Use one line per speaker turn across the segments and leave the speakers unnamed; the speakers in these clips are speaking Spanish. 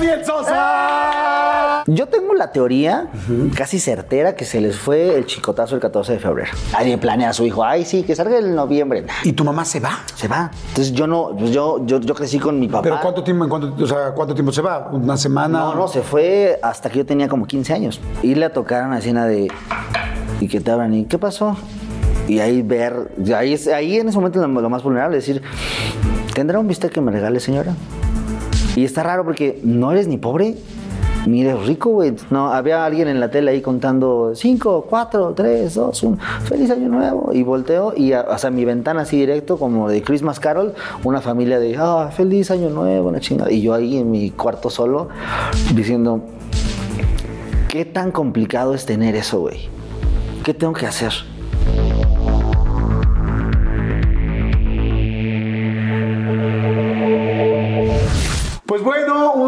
Daniel Sosa.
Yo tengo la teoría casi certera que se les fue el chicotazo el 14 de febrero. Alguien planea a su hijo, ay, sí, que salga en noviembre.
¿Y tu mamá se va?
se va. Entonces yo no, pues yo, yo, yo crecí con mi papá.
¿Pero cuánto tiempo, en cuánto, o sea, cuánto tiempo se va? ¿Una semana?
No, no, se fue hasta que yo tenía como 15 años. Irle a tocar una escena de. Y que te abran y ¿qué pasó? Y ahí ver. y Ahí, ahí en ese momento lo, lo más vulnerable, decir, ¿tendrá un bistec que me regale, señora? Y está raro porque no eres ni pobre ni eres rico, güey. No, había alguien en la tele ahí contando 5, 4, 3, 2, 1, feliz año nuevo. Y volteo y a- sea, mi ventana así directo, como de Christmas Carol, una familia de, ah, feliz año nuevo, una chingada. Y yo ahí en mi cuarto solo diciendo, ¿qué tan complicado es tener eso, güey? ¿Qué tengo que hacer?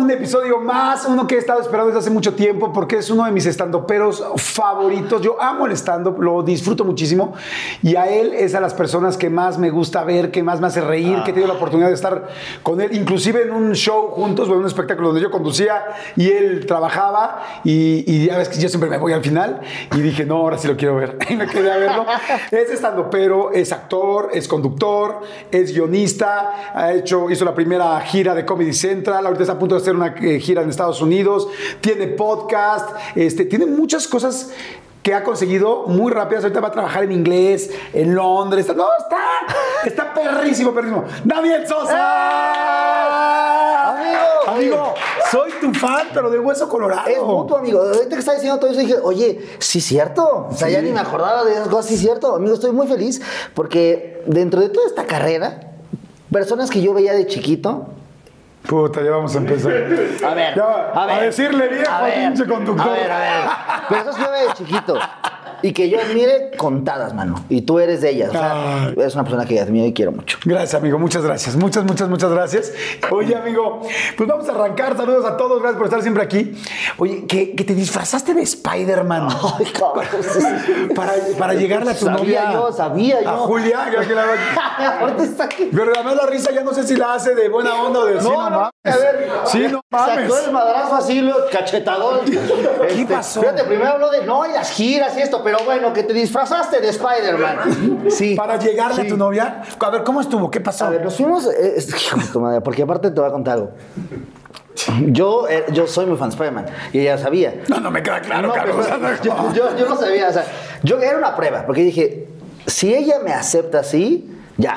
Un episodio más, uno que he estado esperando desde hace mucho tiempo porque es uno de mis estandoperos favoritos. Yo amo el stand-up, lo disfruto muchísimo y a él es a las personas que más me gusta ver, que más me hace reír, que he tenido la oportunidad de estar con él, inclusive en un show juntos, bueno, un espectáculo donde yo conducía y él trabajaba y, y ya ves que yo siempre me voy al final y dije, no, ahora sí lo quiero ver. Y me quedé a verlo. Es estandopero, es actor, es conductor, es guionista, ha hecho, hizo la primera gira de Comedy Central, ahorita está a punto de hacer una eh, gira en Estados Unidos, tiene podcast, este, tiene muchas cosas que ha conseguido muy rápidas. Ahorita va a trabajar en inglés, en Londres. No, está, está perrísimo, perrísimo. Daniel Sosa.
Amigo.
Amigo, soy tu fan, pero de hueso colorado.
Es mutuo, amigo. Ahorita que estaba diciendo todo eso, dije, oye, sí es cierto. O sea, ya
Sí.
ni me acordaba de esas cosas, sí es cierto. Amigo, estoy muy feliz porque dentro de toda esta carrera, personas que yo veía de chiquito,
Puta, ya vamos a empezar.
A ver,
Ya,
a ver.
decirle viejo
a
pinche conductor.
A ver, a ver. Personas que yo veía de chiquito y que yo admire contadas, mano. Y tú eres de ellas. O sea, eres una persona que admiro y quiero mucho.
Gracias, amigo. Muchas gracias. Muchas, muchas, muchas gracias. Oye, amigo, pues vamos a arrancar. Saludos a todos. Gracias por estar siempre aquí. Oye, que, que te disfrazaste de Spider-Man.
Ay, cabrón.
Para, para llegarle a tu
Sabía
novia.
yo, sabía yo.
A Julia. que- la-
Ahorita está aquí.
Pero además la risa ya no sé si la hace de buena onda o de sí, no, mames.
A ver,
Sí, no mames.
Sacó el madrazo así, lo cachetadón. ¿Qué
pasó?
Fíjate, primero habló de no, y las giras y esto, pero bueno, que te disfrazaste de Spider-Man. Sí.
Para llegarle
Sí.
a tu novia. A ver, ¿cómo estuvo? ¿Qué pasó?
A ver, nos fuimos. eh, es- hijo de tu madre, porque aparte te voy a contar algo. Yo, eh, yo soy muy fan de Spider-Man y ella sabía.
No, no me queda claro,
No,
Carlos.
pero yo, yo- yo no sabía, o sea, yo era una prueba, porque dije, si ella me acepta así, ya.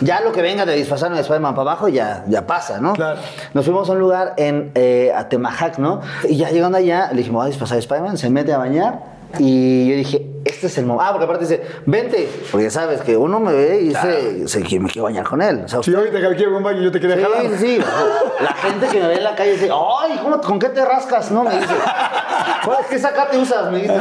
Ya lo que venga de disfrazarme de Spider-Man para abajo ya, ya pasa, ¿no?
Claro.
Nos fuimos a un lugar en eh, Atemajac, ¿no? Y ya llegando allá, le dijimos, voy a disfrazar de Spider-Man, se mete a bañar. Y yo dije, este es el momento. Ah, porque aparte dice, vente. Porque sabes que uno me ve y dice, se, que me quiero bañar con él. O sea,
Si ahorita que quiero un baño yo te quería
Sí,
jalar.
sí, sí. La gente que me ve en la calle dice, ay, ¿cómo- ¿con qué te rascas? No, me dice. "Pues, ¿Qué sacate usas? Me dice.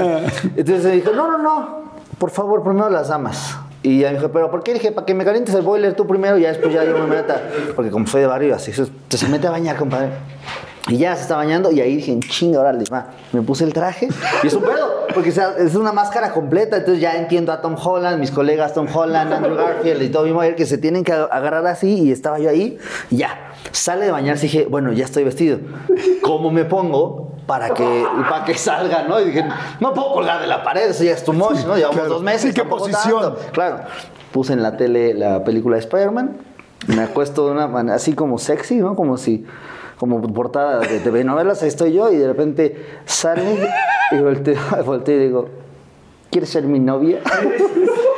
Entonces me dijo, no, no, no. Por favor, primero las damas. Y ya me dijo, ¿pero por qué? Dije, para que me calientes el boiler tú primero y ya después ya yo me meta. Porque como soy de barrio, así. Se mete a bañar, compadre. Y ya se está bañando y ahí dije, chinga, órale, va. Me puse el traje y es un pedo, porque es una máscara completa, entonces ya entiendo a Tom Holland, mis colegas Tom Holland, Andrew Garfield y Tobey Maguire que se tienen que agarrar así y estaba yo ahí y ya. Sale de bañarse y dije, bueno, ya estoy vestido. ¿Cómo me pongo para que, para que salga, no? Y dije, no puedo colgar de la pared, eso ya es too much, ¿no? Llevamos
claro.
dos meses.
Sí, ¿qué posición?
tanto. Claro. Puse en la tele la película de Spider-Man. Me acuesto de una manera así como sexy, ¿no? Como si, como portada de TV novelas, ahí estoy yo y de repente sale y volteo, volteo y digo, ¿quieres ser mi novia?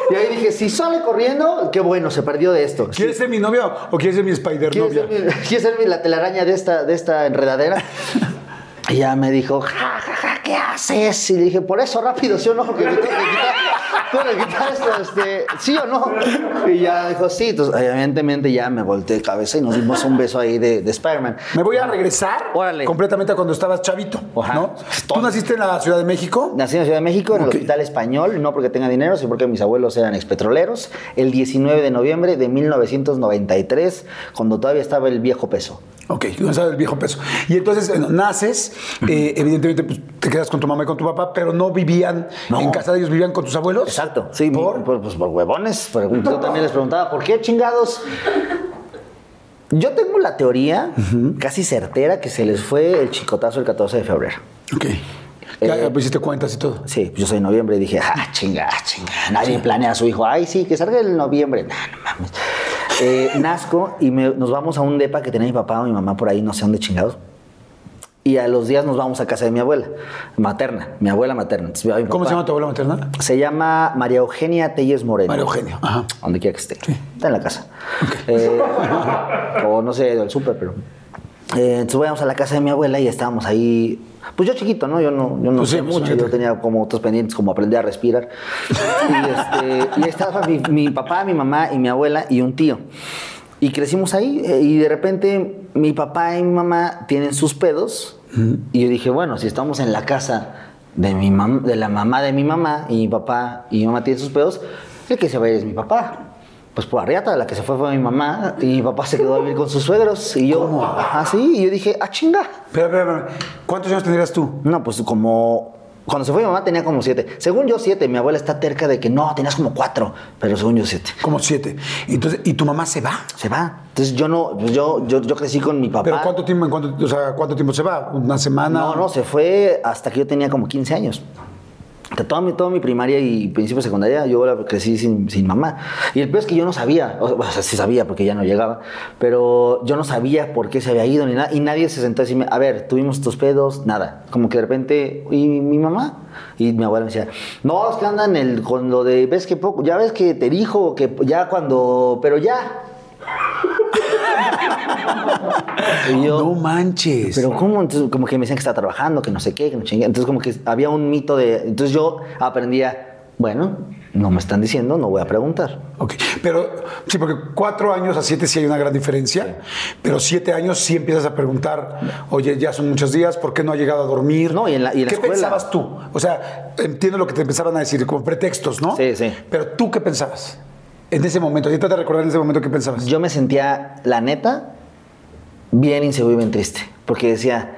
Y ahí dije, si sale corriendo, qué bueno, se perdió de esto.
¿Quieres ser mi novia o quieres ser mi Spider
¿Quieres
novia?
ser, mi, ¿Quieres ser mi- la telaraña de esta, de esta enredadera? Y ya me dijo, ja, ja, ja, ¿qué haces? Y le dije, por eso rápido, ¿sí o no? Porque me tengo que quitar, tengo que quitar esto, este, ¿sí o no? Y ya dijo, sí. Entonces, evidentemente ya me volteé de cabeza y nos dimos un beso ahí de, de Spider-Man.
Me voy a regresar
Órale.
completamente a cuando estabas chavito,
Ajá.
¿no? ¿Tú naciste en la Ciudad de México?
Nací en la Ciudad de México, en el. Hospital Español, no porque tenga dinero, sino porque mis abuelos eran expetroleros, el 19 de noviembre de 1993, cuando todavía estaba el viejo peso.
Ok, tú sabes el viejo peso. Y entonces bueno, naces, eh, evidentemente pues, te quedas con tu mamá y con tu papá, pero no vivían
No.
en casa de ellos, vivían con tus abuelos.
Exacto, sí,
¿Por?
por, pues por huevones. Yo también les preguntaba, ¿por qué chingados? Yo tengo la teoría casi certera que se les fue el chicotazo el 14 de febrero.
Ok. Ya, ya pusiste cuentas y todo.
Sí, yo soy noviembre y dije, ah, chinga, chinga. Nadie planea a su hijo. Ay, sí, que salga el noviembre. Nah, no mames. Eh, nazco y me- nos vamos a un depa que tenía mi papá o mi mamá por ahí, no sé dónde chingados. Y a los días nos vamos a casa de mi abuela, materna, mi abuela materna. Entonces, mi
¿Cómo se llama tu abuela materna?
Se llama María Eugenia Telles Moreno.
María Eugenia. Ajá.
Donde quiera que esté. Está en la casa. Eh, o no sé, del súper, pero. Eh, entonces vamos a la casa de mi abuela y estábamos ahí. Pues yo chiquito, ¿no? Yo no, yo no
Pues
sé mucho. Yo tenía como otros pendientes, como aprender a respirar. y, este, y ahí estaba mi, mi papá, mi mamá y mi abuela y un tío. Y crecimos ahí eh, y de repente mi papá y mi mamá tienen sus pedos. Y yo dije, bueno, si estamos en la casa de, mi mam- de la mamá de mi mamá y mi papá y mi mamá tienen sus pedos, el que se va a ir es mi papá. Pues por arriata, la que se fue fue mi mamá y mi papá se quedó a vivir con sus suegros. Y yo, así, y yo dije, ah, chinga.
Espera, espera, espera. ¿Cuántos años tendrías tú?
No, pues como. Cuando se fue mi mamá tenía como siete. Según yo, siete. Mi abuela está terca de que no, tenías como cuatro. Pero según yo, siete.
Como siete. Entonces, ¿y tu mamá se va?
Se va. Entonces yo no. pues yo, yo, yo crecí con mi papá.
¿Pero cuánto tiempo, en cuánto, o sea, cuánto tiempo se va? ¿Una semana?
No, no, se fue hasta que yo tenía como 15 años. Toda mi, toda mi primaria y principio de secundaria yo la crecí sin, sin mamá. Y el peor es que yo no sabía, o sea, sí sabía porque ya no llegaba, pero yo no sabía por qué se había ido ni nada. Y nadie se sentó a decirme, a ver, tuvimos tus pedos, nada. Como que de repente, ¿y mi mamá? Y mi abuela me decía, no, es que andan el, con lo de, ves que poco, ya ves que te dijo que ya cuando, pero ya. Y yo,
No manches.
pero ¿cómo? Entonces, como que me decían que estaba trabajando, que no sé qué, que no chingue. Entonces, como que había un mito de... Entonces, yo aprendía, bueno, no me están diciendo, no voy a preguntar.
Ok, pero sí, porque cuatro años a siete sí hay una gran diferencia, pero siete años sí empiezas a preguntar, oye, ya son muchos días, ¿por qué no ha llegado a dormir?
No, y en la- y en la
¿Qué
escuela.
pensabas tú? O sea, entiendo lo que te empezaban a decir, como pretextos, ¿no?
Sí, sí.
Pero tú, ¿qué pensabas? En ese momento, ahorita te recordar en ese momento qué pensabas.
Yo me sentía, la neta, bien inseguro y bien triste. Porque decía,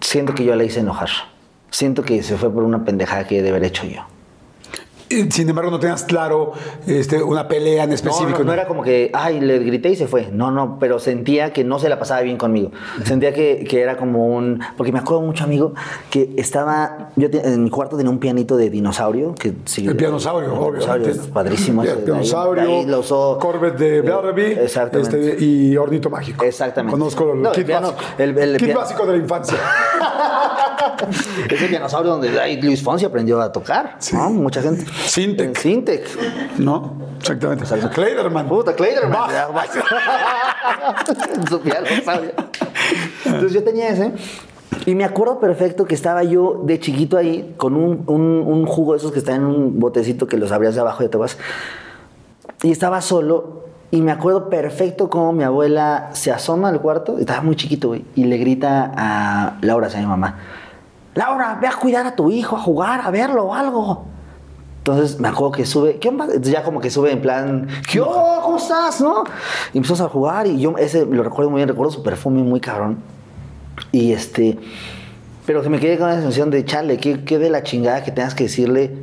siento que yo la hice enojar. Siento que se fue por una pendejada que de haber hecho yo.
Sin embargo, no tenías claro este, una pelea en específico.
no, no era como que, ay, le grité y se fue. No, no, pero sentía que no se la pasaba bien conmigo. Sentía que, que era como un... Porque me acuerdo mucho, amigo, que estaba... Yo te- en mi cuarto tenía un pianito de dinosaurio. Que, sí,
El pianosaurio,
el
obviamente.
dinosaurio, es padrísimo.
El
ahí-
pianosaurio,
de ahí lo usó,
Corvette de
eh,
Bellevue
Exactamente.
este, y Hornito Mágico.
Exactamente.
Conozco el
No, el
kit
piano-
básico.
el- el
kit básico de la infancia.
Ese dinosaurio donde Luis Fonsi aprendió a tocar. ¿no? Mucha gente.
Syntec.
En Syntec.
¿No? Exactamente.
Puta. Ya, Bach. En su pianosaurio. Entonces yo tenía ese. Y me acuerdo perfecto que estaba yo de chiquito ahí con un, un- un jugo de esos que están en un botecito que los abrías de abajo y te vas. Y estaba solo. Y me acuerdo perfecto cómo mi abuela se asoma al cuarto. Estaba muy chiquito, güey. Y le grita a Laura, a mi mamá. Laura, ve a cuidar a tu hijo, a jugar, a verlo o algo. Entonces me acuerdo que sube, ¿qué onda? Entonces ya como que sube en plan, ¿qué onda? ¿Cómo estás? ¿No? Y empezamos a jugar y yo ese lo recuerdo muy bien, recuerdo su perfume muy cabrón. Y este, pero que me quedé con la sensación de, chale, qué, qué de la chingada que tengas que decirle,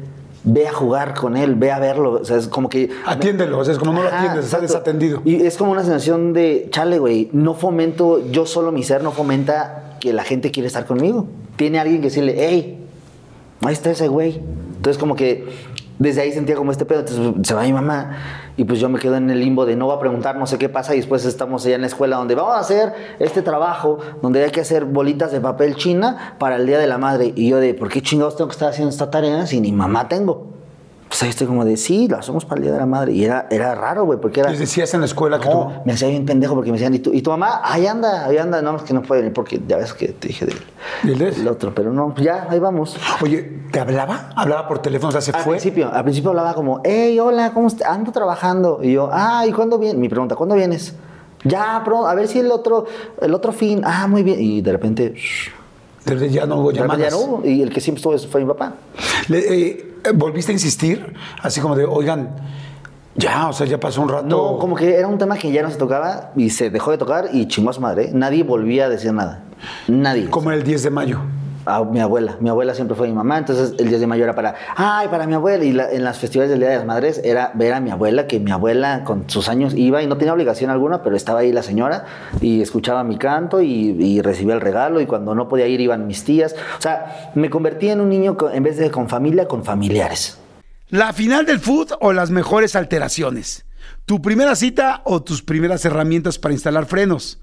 ve a jugar con él, ve a verlo. O sea, es como que...
Atiéndelo, o sea, es como no lo
Ajá,
atiendes, está
exacto.
desatendido.
Y es como una sensación de, chale, güey, no fomento, yo solo mi ser no fomenta que la gente quiere estar conmigo. Tiene alguien que decirle, hey, ahí está ese güey. Entonces como que desde ahí sentía como este pedo, entonces se va mi mamá y pues yo me quedo en el limbo de no va a preguntar, no sé qué pasa y después estamos allá en la escuela donde vamos a hacer este trabajo, donde hay que hacer bolitas de papel china para el Día de la Madre. Y yo de, ¿por qué chingados tengo que estar haciendo esta tarea si ni mamá tengo? Pues ahí estoy como de, sí, lo hacemos para el Día de la Madre. Y era, era raro, güey, porque era...
Les decías en la escuela que
No,
tú...
me hacía bien pendejo porque me decían, ¿y tu, y tu mamá? Ahí anda, ahí anda. No, es que no puede venir porque ya ves que te dije del,
¿Del
otro. Pero no, pues ya, ahí vamos.
Oye, ¿te hablaba? ¿Hablaba por teléfono? O sea, ¿se
Al
fue?
principio, al principio hablaba como, hey, hola, ¿cómo estás? Ando trabajando. Y yo, ah, ¿y cuándo vienes? Mi pregunta, ¿cuándo vienes? Ya, pronto, a ver si el otro, el otro fin. Ah, muy bien. Y de repente, shh,
Desde ya no hubo llamadas.
ya no hubo. Y el que siempre estuvo fue mi papá.
Le- eh, ¿Volviste a insistir? Así como de, oigan, ya, o sea, ya pasó un rato.
No, como que era un tema que ya no se tocaba y se dejó de tocar y chingó a su madre. ¿eh? Nadie volvía a decir nada. Nadie.
Como el 10 de mayo.
A mi abuela. Mi abuela siempre fue mi mamá, entonces el 10 de mayo era para, ay, para mi abuela. Y en las festivales del Día de las Madres era ver a mi abuela, que mi abuela con sus años iba y no tenía obligación alguna, pero estaba ahí la señora y escuchaba mi canto y, recibía el regalo. Y cuando no podía ir, iban mis tías. O sea, me convertí en un niño en vez de con familia, con familiares.
¿La final del food o las mejores alteraciones? ¿Tu primera cita o tus primeras herramientas para instalar frenos?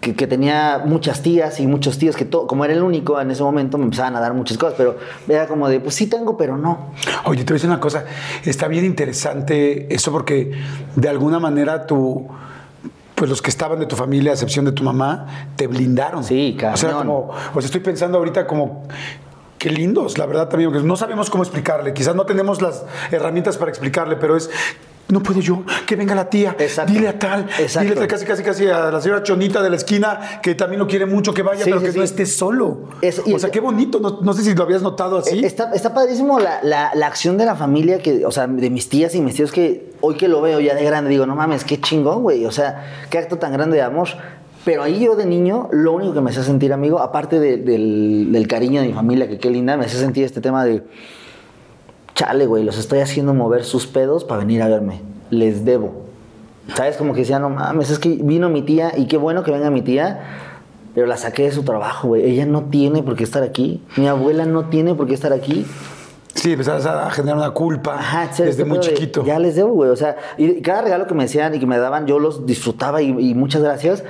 que, que tenía muchas tías y muchos tíos que todo, como era el único en ese momento, me empezaban a dar muchas cosas, pero era como de, pues sí tengo, pero no.
Oye, te voy a decir una cosa. Está bien interesante eso porque de alguna manera tú, pues los que estaban de tu familia, a excepción de tu mamá, te blindaron.
Sí,
O sea, como, o sea, estoy pensando ahorita como. Qué lindos, la verdad también, porque no sabemos cómo explicarle. Quizás no tenemos las herramientas para explicarle, pero es. No puedo yo, que venga la tía,
Exacto.
dile a tal,
Exacto.
dile a tal, casi, casi, casi a la señora Chonita de la esquina, que también lo quiere mucho, que vaya,
Sí,
pero
sí,
que
sí.
no esté solo.
Es-
o sea, qué bonito, no, no sé si lo habías notado así.
Eh, Está, está padrísimo la, la- la acción de la familia, que, o sea, de mis tías y mis tíos, que hoy que lo veo ya de grande, digo, no mames, qué chingón, güey. O sea, qué acto tan grande de amor. Pero ahí yo de niño, lo único que me hacía sentir amigo, aparte de- del, del cariño de mi familia, que qué linda, me hacía sentir este tema de, chale, güey, los estoy haciendo mover sus pedos para venir a verme. Les debo. ¿Sabes? Como que decía, no mames, es que vino mi tía y qué bueno que venga mi tía, pero la saqué de su trabajo, güey. Ella no tiene por qué estar aquí. Mi abuela no tiene por qué estar aquí.
Sí, empezabas a generar una culpa
Ajá,
desde
este
muy
pedo de,
chiquito.
Ya les debo, güey. O sea, y cada regalo que me decían y que me daban, yo los disfrutaba y, y muchas gracias.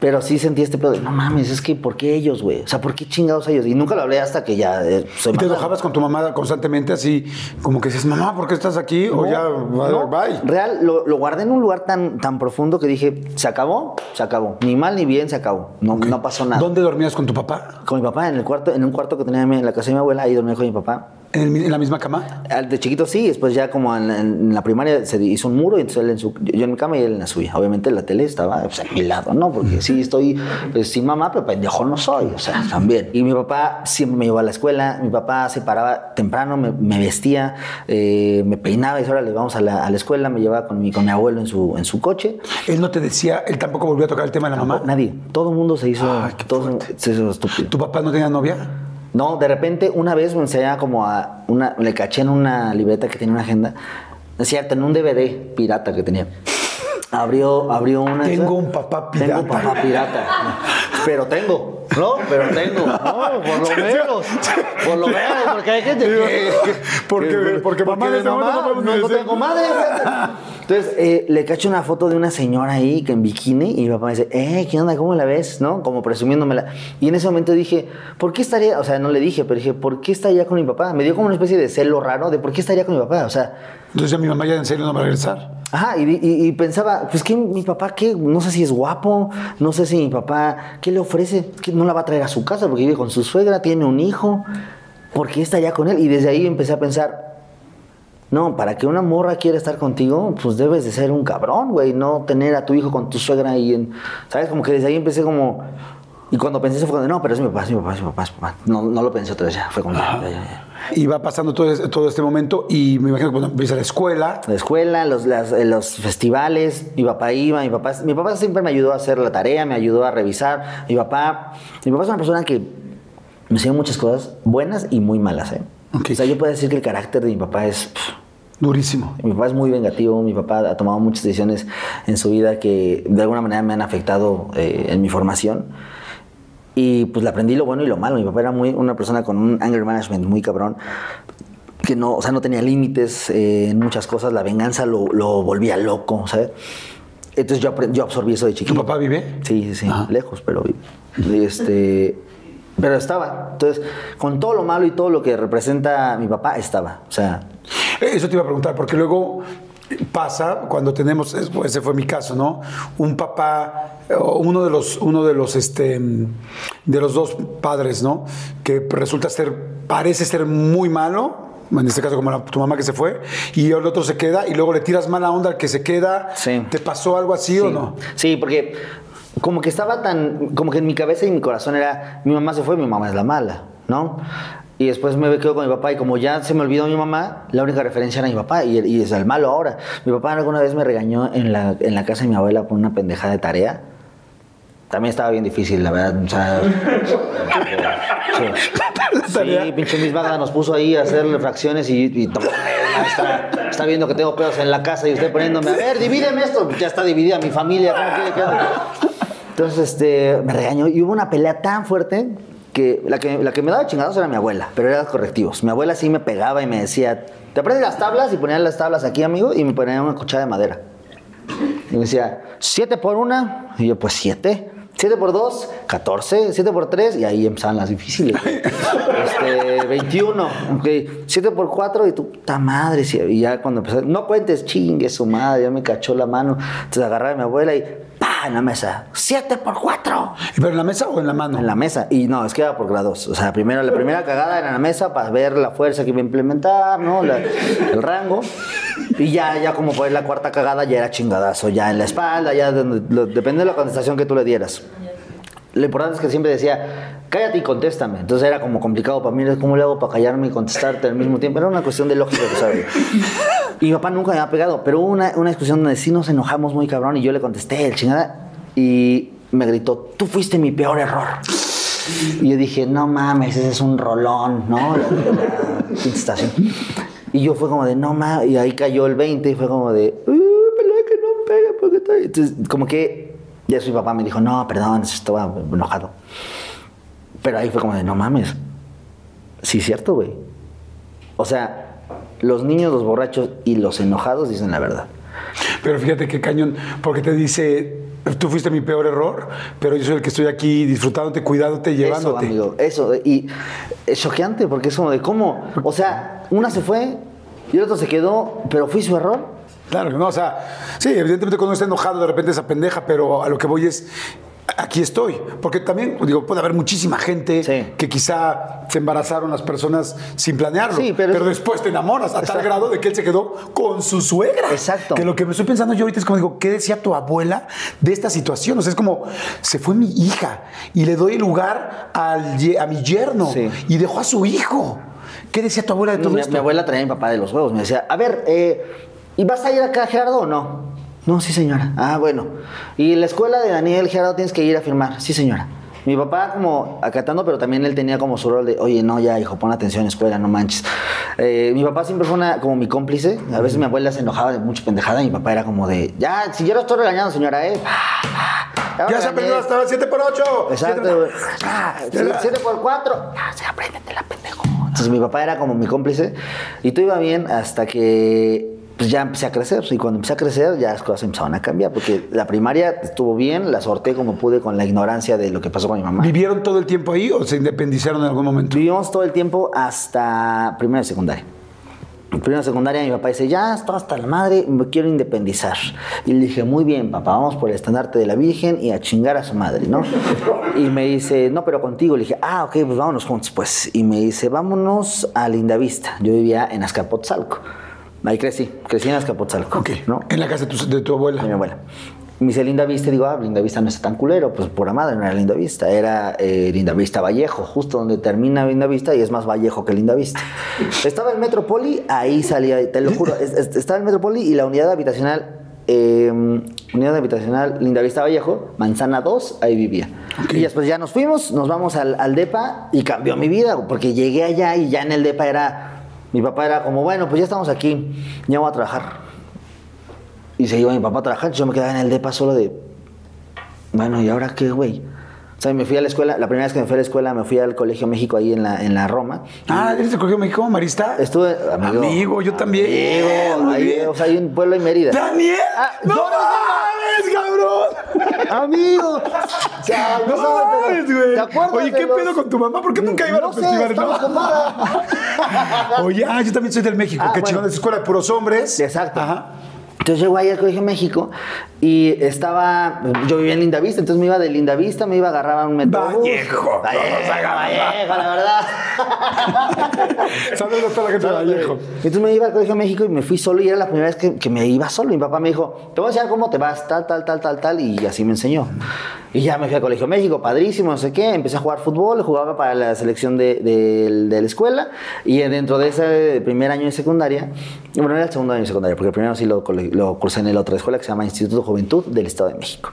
Pero sí sentí este pedo de, no mames, es que ¿por qué ellos, güey? O sea, ¿por qué chingados ellos? Y nunca lo hablé hasta que ya eh, soy
¿Y te enojabas con tu mamá constantemente así, como que dices, mamá, ¿por qué estás aquí? o ya,
No,
bye.
Real, lo, lo guardé en un lugar tan, tan profundo que dije, se acabó, se acabó. Ni mal ni bien, se acabó. No, no pasó nada.
¿Dónde dormías con tu papá?
Con mi papá, en el cuarto, en un cuarto que tenía en la casa de mi abuela, ahí dormía con mi papá.
¿En, el en la misma cama?
De chiquito sí, después ya como en, en la primaria se hizo un muro y entonces él en su, yo en mi cama y él en la suya. Obviamente la tele estaba pues, a mi lado, ¿no? Porque sí estoy pues, sin mamá, pero pendejo no soy, o sea, también. Y mi papá siempre me llevaba a la escuela, mi papá se paraba temprano, me, me vestía, eh, me peinaba y dice, órale, vamos a la, a la escuela, me llevaba con mi, con mi abuelo en su, en su coche.
Él no te decía, él tampoco volvió a tocar el tema de la mamá.
Nadie, todo el mundo se hizo,
Ay,
todo se hizo estúpido.
¿Tu papá no tenía novia?
No, de repente una vez me enseñaba como a una, le caché en una libreta que tenía una agenda, es cierto, en un DVD pirata que tenía. Abrió, abrió una.
Tengo un papá pirata.
Tengo papá pirata. Pero tengo, ¿no? Pero tengo. No, por lo menos. Por lo menos, porque hay gente que.
Porque-
que-
porque mamá de
mamá,
no
no, tengo madre. Entonces, eh, le cacho una foto de una señora ahí que en bikini y mi papá me dice, eh, ¿qué onda? ¿Cómo la ves? ¿No? Como presumiéndomela. Y en ese momento dije, ¿por qué estaría? O sea, no le dije, pero dije, ¿por qué estaría con mi papá? Me dio como una especie de celo raro de por qué estaría con mi papá. O sea,
Entonces mi mamá ya en serio no va a regresar.
Ajá, y, y- y pensaba, pues que mi papá, ¿qué? No sé si es guapo, no sé si mi papá, ¿qué le ofrece? Que no la va a traer a su casa porque vive con su suegra, tiene un hijo, ¿por qué estaría con él? Y desde ahí empecé a pensar, No, para que una morra quiera estar contigo, pues debes de ser un cabrón, güey, no tener a tu hijo con tu suegra ahí en... ¿Sabes? Como que desde ahí empecé como... Y cuando pensé eso fue cuando, no, pero es mi papá, es mi papá, es mi papá, es mi papá. No, no lo pensé otra vez ya, fue como... ya, ya, ya.
Y va pasando todo, es- todo este momento y me imagino que cuando empieza la escuela,
La escuela, los, las- eh, los festivales, mi papá iba, mi papá, mi papá siempre me ayudó a hacer la tarea, me ayudó a revisar. Mi papá, mi papá es una persona que me enseñó muchas cosas buenas y muy malas, ¿eh? O sea, yo puedo decir que el carácter de mi papá es... pff,
durísimo.
mi papá es muy vengativo, mi papá ha tomado muchas decisiones en su vida que de alguna manera me han afectado eh, en mi formación. Y pues le aprendí lo bueno y lo malo. Mi papá era muy, una persona con un anger management muy cabrón, que no, o sea, no tenía límites eh, en muchas cosas. La venganza lo, lo volvía loco, ¿sabes? Entonces yo, yo absorbí eso de
¿Tu
chiquito.
papá vive?
Sí, sí, sí,
Ajá.
lejos, pero este, pero estaba. Entonces, con todo lo malo y todo lo que representa mi papá, estaba. O sea,
Eh, Eso te iba a preguntar, porque luego pasa cuando tenemos, es- ese fue mi caso, ¿no? Un papá, uno de los, uno de los, este, de los dos padres, ¿no? Que resulta ser, parece ser muy malo. En este caso, como la- tu mamá que se fue, y el otro se queda, y luego le tiras mala onda al que se queda.
Sí.
¿Te pasó algo así o no?
Sí, porque como que estaba tan, como que en mi cabeza y mi corazón era, mi mamá se fue, mi mamá es la mala, ¿no? Y después me quedo con mi papá y como ya se me olvidó mi mamá, la única referencia era mi papá y, y es el malo ahora. Mi papá alguna vez me regañó en la, en la casa de mi abuela por una pendejada de tarea. También estaba bien difícil, la verdad. O sea, sí. pinche Miss Magda nos puso ahí a hacerle fracciones y, y está, está viendo que tengo pedos en la casa y usted poniéndome, a ver, divídeme esto. Ya está dividida mi familia, ¿cómo quiere que? Entonces, este, me regañó y hubo una pelea tan fuerte que la que, la que me daba chingados era mi abuela, pero eran correctivos. Mi abuela sí me pegaba y me decía, ¿te aprendes las tablas? Y ponía las tablas aquí, amigo, y me ponía una cuchara de madera. Y me decía, ¿siete por una? Y yo, pues siete. ¿Siete por dos? 14. ¿Siete por tres? Y ahí empezaban las difíciles. este, 21. Ok. ¿Siete por cuatro? Y tu puta madre. Y ya cuando empecé, no cuentes, chingue su madre, ya me cachó la mano. Entonces agarraba a mi abuela y ¡pa! en la mesa. ¿Siete por cuatro?
¿Pero en la mesa o en la mano?
En la mesa. Y no, es que era por grados. O sea, primero, la primera cagada era en la mesa para ver la fuerza que iba a implementar, ¿no? La- el rango. Y ya, ya como fue la cuarta cagada, ya era chingadazo. Ya en la espalda, ya donde- lo- depende de la contestación que tú le dieras. Lo importante es que siempre decía, cállate y contéstame. Entonces era como complicado para mí, ¿cómo le hago para callarme y contestarte al mismo tiempo? Era una cuestión de lógica, ¿sabes? Y mi papá nunca me había pegado, pero hubo una, una discusión donde sí nos enojamos muy cabrón y yo le contesté, el chingada, y me gritó, tú fuiste mi peor error. Y yo dije, no mames, ese es un rolón, ¿no? Contestación. Y yo fue como de, no mames, y ahí cayó el 20 y fue como de, "Uh, que no pega, porque está-". Entonces, como que ya su papá me dijo, no, perdón, estaba enojado. Pero ahí fue como de, no mames, sí cierto, güey. O sea, los niños, los borrachos y los enojados dicen la verdad.
Pero fíjate qué cañón, porque te dice, tú fuiste mi peor error, pero yo soy el que estoy aquí disfrutándote, cuidándote,
Eso,
llevándote.
amigo, eso. Y es choqueante porque es como de cómo. O sea, una se fue y el otro se quedó, pero fue su error.
Claro que no, o sea, sí, evidentemente cuando uno está enojado de repente esa pendeja, pero a lo que voy es, aquí estoy. Porque también, digo, puede haber muchísima gente
Sí.
que quizá se embarazaron las personas sin planearlo,
Sí, pero es-
después te enamoras a tal grado de que él se quedó con su suegra.
Exacto.
Que lo que me estoy pensando yo ahorita es como digo, ¿qué decía tu abuela de esta situación? O sea, es como, se fue mi hija y le doy lugar al a mi yerno
Sí.
y dejó a su hijo. ¿Qué decía tu abuela de todo
mi,
esto?
mi abuela traía a mi papá de los huevos. Me decía, a ver, eh, ¿y vas a ir acá, Gerardo, o no? No, sí, señora. Ah, bueno. ¿Y la escuela de Daniel, Gerardo, tienes que ir a firmar? Sí, señora. Mi papá como acatando, pero también él tenía como su rol de, oye, no, ya, hijo, pon atención en escuela, no manches. Eh, mi papá siempre fue una, como mi cómplice. A veces mi abuela se enojaba de mucha pendejada y mi papá era como de, ya, si yo lo estoy regañando, señora, ¿eh? lo
Ya se
regañé".
aprendió hasta 7 por 8.
Exacto, güey. Ah, sí, siete por cuatro. Ya, se apréndete la pendejo. Entonces mi papá era como mi cómplice y todo iba bien hasta que pues ya empecé a crecer. Y cuando empecé a crecer ya las cosas empezaron a cambiar porque la primaria estuvo bien, la sorté como pude con la ignorancia de lo que pasó con mi mamá.
¿Vivieron todo el tiempo ahí o se independizaron en algún momento?
Vivimos todo el tiempo hasta primero y secundaria. En primero y secundaria mi papá dice, ya estoy hasta la madre, me quiero independizar. Y le dije, muy bien, papá, vamos por el estandarte de la Virgen y a chingar a su madre, ¿no? Y me dice, no, pero contigo. Le dije, ah, ok, pues vámonos juntos, pues. Y me dice, vámonos a Lindavista. Yo vivía en Azcapotzalco. Ahí crecí, crecí en Azcapotzalco.
Ok.
¿no?
En la casa de tu, de tu abuela.
de mi abuela. Me dice Linda Vista y digo, ah, Linda Vista no está tan culero, pues pura madre, no era Linda Vista, era eh, Linda Vista Vallejo, justo donde termina Linda Vista y es más Vallejo que Linda Vista. Estaba el Metropoli, ahí salía, te lo juro, es- es- estaba el Metropoli y la unidad habitacional, eh, unidad habitacional Linda Vista Vallejo, Manzana 2, ahí vivía.
Ok.
Y después ya nos fuimos, nos vamos al, al DEPA y cambió mi vida, porque llegué allá y ya en el DEPA era, mi papá era como, bueno, pues ya estamos aquí, ya voy a trabajar. Y se iba mi papá a trabajar, yo me quedaba en el depa solo de, bueno, ¿y ahora qué, güey? O sea, me fui a la escuela, la primera vez que me fui a la escuela, me fui al Colegio México ahí en la, en la Roma.
Ah, ¿eres de Colegio México, Marista?
Estuve, amigo.
Amigo, yo también.
Amigo, ahí,
bien.
o sea, hay un pueblo en Mérida.
¡Daniel!
Ah,
¡No mames, cabrón!
Amigo. O sea,
No
sabes,
güey.
¿Te acuerdas
Oye, ¿qué
los-
pedo con tu mamá? ¿Por qué nunca iba a
No
los
sé,
festivales? No. Oye, ah, yo también soy del México.
Ah,
qué
bueno.
chingón, es escuela de puros hombres.
Exacto.
Ajá.
Entonces llego ahí al Colegio México y estaba, yo vivía en Lindavista, entonces me iba de Lindavista, me iba a agarrar a un metrobús.
Vallejo.
Vallejo, Vallejo, la verdad.
Saludos a toda la gente de Vallejo.
Entonces me iba al Colegio México y me fui solo y era la primera vez que, que me iba solo. Mi papá me dijo, te voy a enseñar cómo te vas, tal, tal, tal, tal, tal, y así me enseñó. Y ya me fui al Colegio México, padrísimo, no sé qué. Empecé a jugar fútbol, jugaba para la selección de, de- de la escuela y dentro de ese primer año de secundaria, bueno, era el segundo año de secundaria, porque el primero sí lo, cole- lo cursé en la otra escuela que se llama Instituto de Juventud del Estado de México.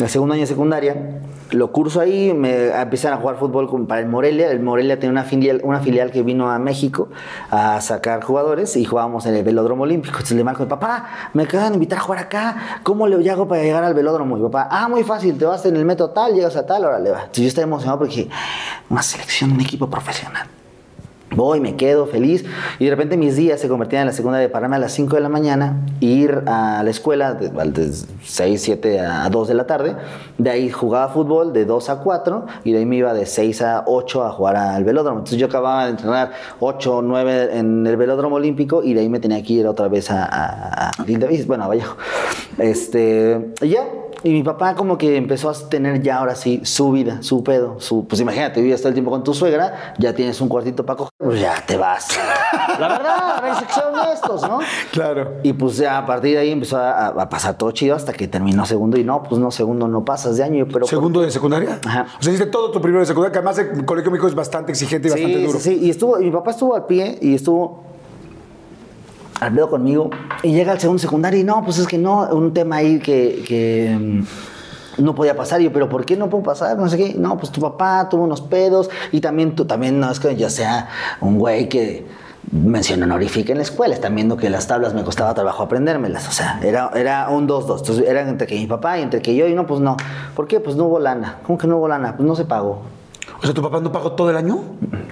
El segundo año de secundaria lo curso ahí, me empiezan a jugar fútbol con- para el Morelia. El Morelia tiene una filial, una filial que vino a México a sacar jugadores y jugábamos en el Velódromo Olímpico. Entonces le marco papá, me acaban de invitar a jugar acá, ¿cómo le hago para llegar al velódromo? Y papá, ah, muy fácil, te vas en el metro tal, llegas a tal, órale va. Entonces yo estaba emocionado porque dije, una selección, un equipo profesional. Voy, me quedo feliz y de repente mis días se convertían en la secundaria de pararme a las 5 de la mañana, ir a la escuela de, de 6, 7 a 2 de la tarde, de ahí jugaba fútbol de 2 a 4 y de ahí me iba de 6 a 8 a jugar al velódromo. Entonces yo acababa de entrenar 8 o 9 en el velódromo olímpico y de ahí me tenía que ir otra vez a, a, a bueno, a Vallejo. Este, y ya, y mi papá como que empezó a tener ya ahora sí su vida, su pedo, su, pues imagínate, vivías todo el tiempo con tu suegra, ya tienes un cuartito para coger, pues ya te vas. La verdad, hay que ser honestos, ¿no?
Claro.
Y pues ya a partir de ahí empezó a, a pasar todo chido hasta que terminó segundo y no, pues no, segundo no pasas de año, pero...
¿Segundo de secundaria?
Ajá.
O sea, hiciste todo tu primero de secundaria, que además el Colegio México es bastante exigente y bastante duro.
sí, sí, y estuvo, mi papá estuvo al pie y estuvo al conmigo y llega al segundo secundario y no, pues es que no, un tema ahí que, que, mm, no podía pasar. Y yo, pero ¿por qué no puedo pasar? No sé qué. No, pues tu papá tuvo unos pedos y también tú, también no es que yo sea un güey que mención honorífica en la escuela. Están viendo que las tablas me costaba trabajo aprendérmelas. O sea, era, era un 2-2. Entonces, era entre que mi papá y entre que yo y no, pues no. ¿Por qué? Pues no hubo lana. ¿Cómo que no hubo lana? Pues no se pagó.
O sea, ¿tu papá no pagó todo el año?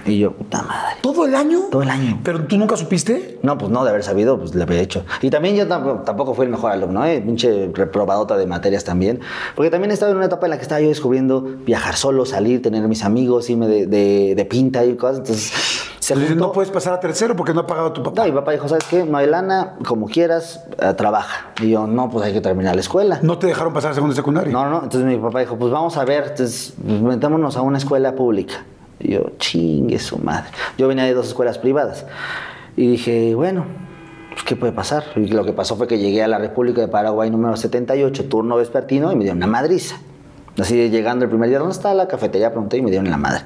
Y yo, puta madre.
¿Todo el año?
Todo el año.
¿Pero tú nunca supiste?
No, pues no, de haber sabido, pues le habría hecho. Y también yo tampoco, fui el mejor alumno, ¿eh? Pinche reprobadota de materias también. Porque también estaba en una etapa en la que estaba yo descubriendo viajar solo, salir, tener mis amigos, irme de, de, de pinta y cosas. Entonces, se juntó-
no puedes pasar a tercero porque no ha pagado tu
No,
papá.
mi papá dijo, ¿sabes qué? No hay lana, como quieras, eh, trabaja. Y yo, no, pues hay que terminar la escuela.
No te dejaron pasar a segundo.
No, no, no. Entonces mi papá dijo, pues vamos a ver, entonces pues, metámonos a una escuela pública. Y yo, chingue su madre. Yo venía de dos escuelas privadas. Y dije, bueno, pues, ¿qué puede pasar? Y lo que pasó fue que llegué a la República de Paraguay número 78, turno vespertino, y me dieron una madriza. Así llegando el primer día, ¿dónde está la cafetería? Pregunté y me dieron la madre.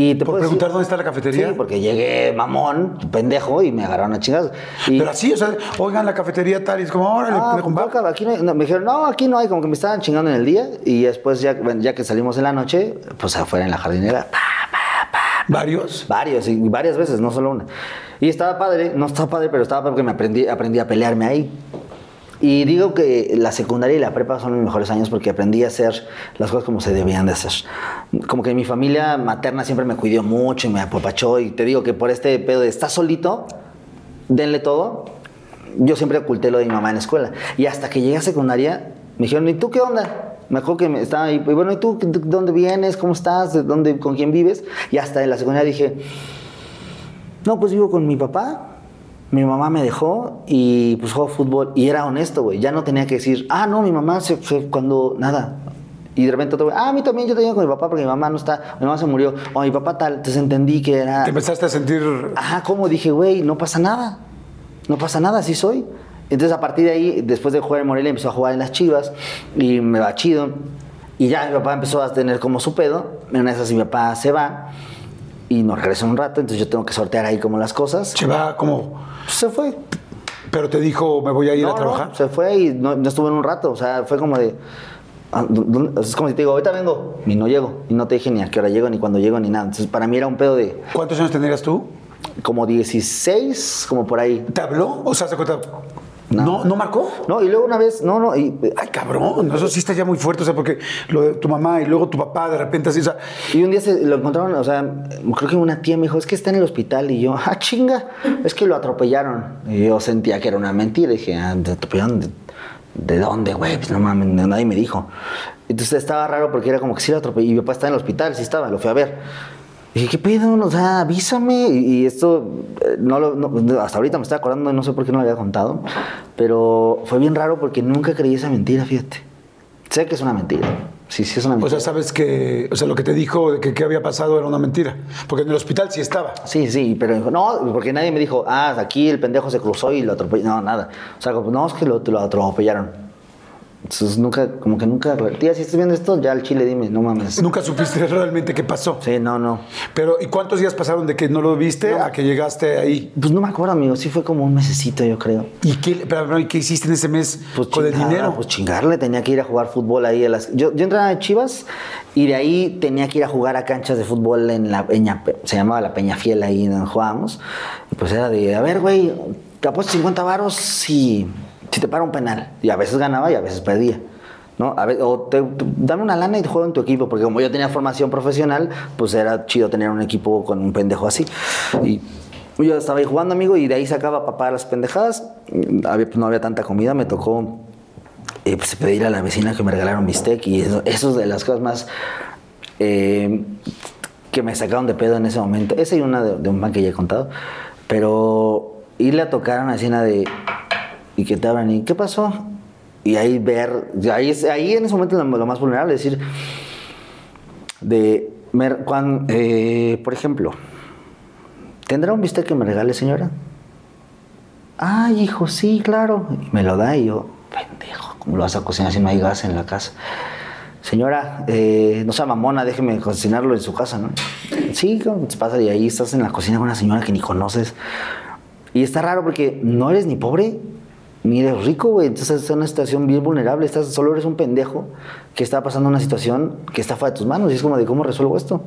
Y te
¿Por
decir-
preguntar dónde está la cafetería?
Sí, porque llegué mamón, pendejo, y me agarraron a chingados. Y,
Pero así, o sea, oigan la cafetería tal y es como, órale,
Ah,
pendejo,
aquí no no, me dijeron, no, aquí no hay, como que me estaban chingando en el día y después ya, que salimos en la noche, pues afuera en la jardinera, pa,
varios.
varios, y varias veces, no solo una. Y estaba padre, no estaba padre, pero estaba padre porque me aprendí, aprendí a pelearme ahí. Y digo que la secundaria y la prepa son mis mejores años porque aprendí a hacer las cosas como se debían de hacer. Como que mi familia materna siempre me cuidó mucho y me apapachó y te digo que por este pedo de estás solito, denle todo. Yo siempre oculté lo de mi mamá en la escuela. Y hasta que llegué a secundaria, me dijeron, ¿y tú qué onda? Me acuerdo que me estaba ahí, y bueno, ¿y tú de dónde vienes? ¿Cómo estás? ¿De dónde, ¿Con quién vives? Y hasta en la secundaria dije, no, pues vivo con mi papá. Mi mamá me dejó y pues juego fútbol. Y era honesto, güey. Ya no tenía que decir, ah, no, mi mamá se fue cuando nada. Y de repente otro güey, ah, a mí también yo tenía con mi papá porque mi mamá no está, mi mamá se murió, o mi papá tal. Entonces entendí que era.
Te empezaste a sentir.
Ajá, como dije, güey, no pasa nada. no pasa nada, así soy. Entonces a partir de ahí, después de jugar en Morelia, empezó a jugar en las Chivas y me va chido. Y ya mi papá empezó a tener como su pedo. En una de esas mi papá se va y nos regresa un rato, entonces yo tengo que sortear ahí como las cosas.
Se va como.
Pues se fue.
Pero te dijo, me voy a ir
No,
a trabajar.
no, se fue y no, no estuvo en un rato. O sea, fue como de. ah. Es como si te digo, ahorita vengo y no llego. Y no te dije ni a qué hora llego, ni cuándo llego, ni nada. Entonces, para mí era un pedo de
¿Cuántos años tendrías tú?
como 16, como por ahí.
¿Te habló? O sea, se cuenta.
No.
No. ¿No marcó?
No, y luego una vez, no, no, y,
Ay, cabrón, eso sí está ya muy fuerte, o sea, porque lo de tu mamá y luego tu papá de repente así, o sea,
y un día se lo encontraron, o sea, creo que una tía me dijo, es que está en el hospital. Y yo, ah, chinga, es que lo atropellaron. Y yo sentía que era una mentira. Y dije, ah, ¿te atropellaron? ¿De, de dónde, güey? Pues no mames, nadie me dijo. Entonces estaba raro porque era como que sí lo atropelló. Y mi papá estaba en el hospital, sí estaba, lo fui a ver. Y dije, ¿qué pedo? O sea, avísame. Y, y esto, eh, no lo, no- hasta ahorita me estoy acordando, no sé por qué no lo había contado. Pero fue bien raro porque nunca creí esa mentira, fíjate. Sé que es una mentira. Sí, sí es una
o
mentira.
sea, sabes que, o sea, lo que te dijo de que qué había pasado era una mentira, porque en el hospital sí estaba.
Sí, sí, pero dijo, no, porque nadie me dijo, ah, aquí el pendejo se cruzó y lo atropelló. No, nada. O sea, no, es que lo, lo atropellaron. Entonces nunca, como que nunca, tía, si estás viendo esto, ya al chile dime, no mames.
Nunca supiste realmente qué pasó.
Sí, no, no.
Pero, ¿y cuántos días pasaron de que no lo viste a que llegaste ahí?
Pues no me acuerdo, amigo, sí fue como un mesecito, yo creo.
¿Y qué, pero, pero, ¿y qué hiciste en ese mes con el dinero?
Pues chingarle, tenía que ir a jugar fútbol ahí. A las... yo, yo entraba de Chivas y de ahí tenía que ir a jugar a canchas de fútbol en la Peña, se llamaba la Peña Fiel ahí donde jugábamos. Y pues era de, a ver, güey, te apuesto 50 varos si, si te para un penal. Y a veces ganaba y a veces perdía. ¿no? A ver, o te, te- dame una lana y te juego en tu equipo, porque como yo tenía formación profesional, pues era chido tener un equipo con un pendejo así. Y yo estaba ahí jugando, amigo, y de ahí sacaba papá las pendejadas. Pues, no había tanta comida, me tocó eh, pues, pedir a la vecina que me regalaron bistec y eso, eso es de las cosas más eh, que me sacaron de pedo en ese momento. Esa y una de, un pan que ya he contado. Pero irle a tocar a una vecina de... Y que te abran y ¿qué pasó? Y ahí ver, ahí, ahí en ese momento lo, lo más vulnerable, es decir, de, mer- cuan- eh, por ejemplo, ¿tendrá un bistec que me regale, señora? Ay, hijo, sí, claro. Y me lo da y yo, pendejo, ¿cómo lo vas a cocinar si no hay gas en la casa? Señora, eh, no sea mamona, déjeme cocinarlo en su casa, ¿no? Sí, ¿cómo te pasa? Y ahí estás en la cocina con una señora que ni conoces. Y está raro porque no eres ni pobre ni eres rico, güey. Entonces en una situación bien vulnerable. Estás, solo eres un pendejo que está pasando una situación que está fuera de tus manos. Y es como de cómo resuelvo esto.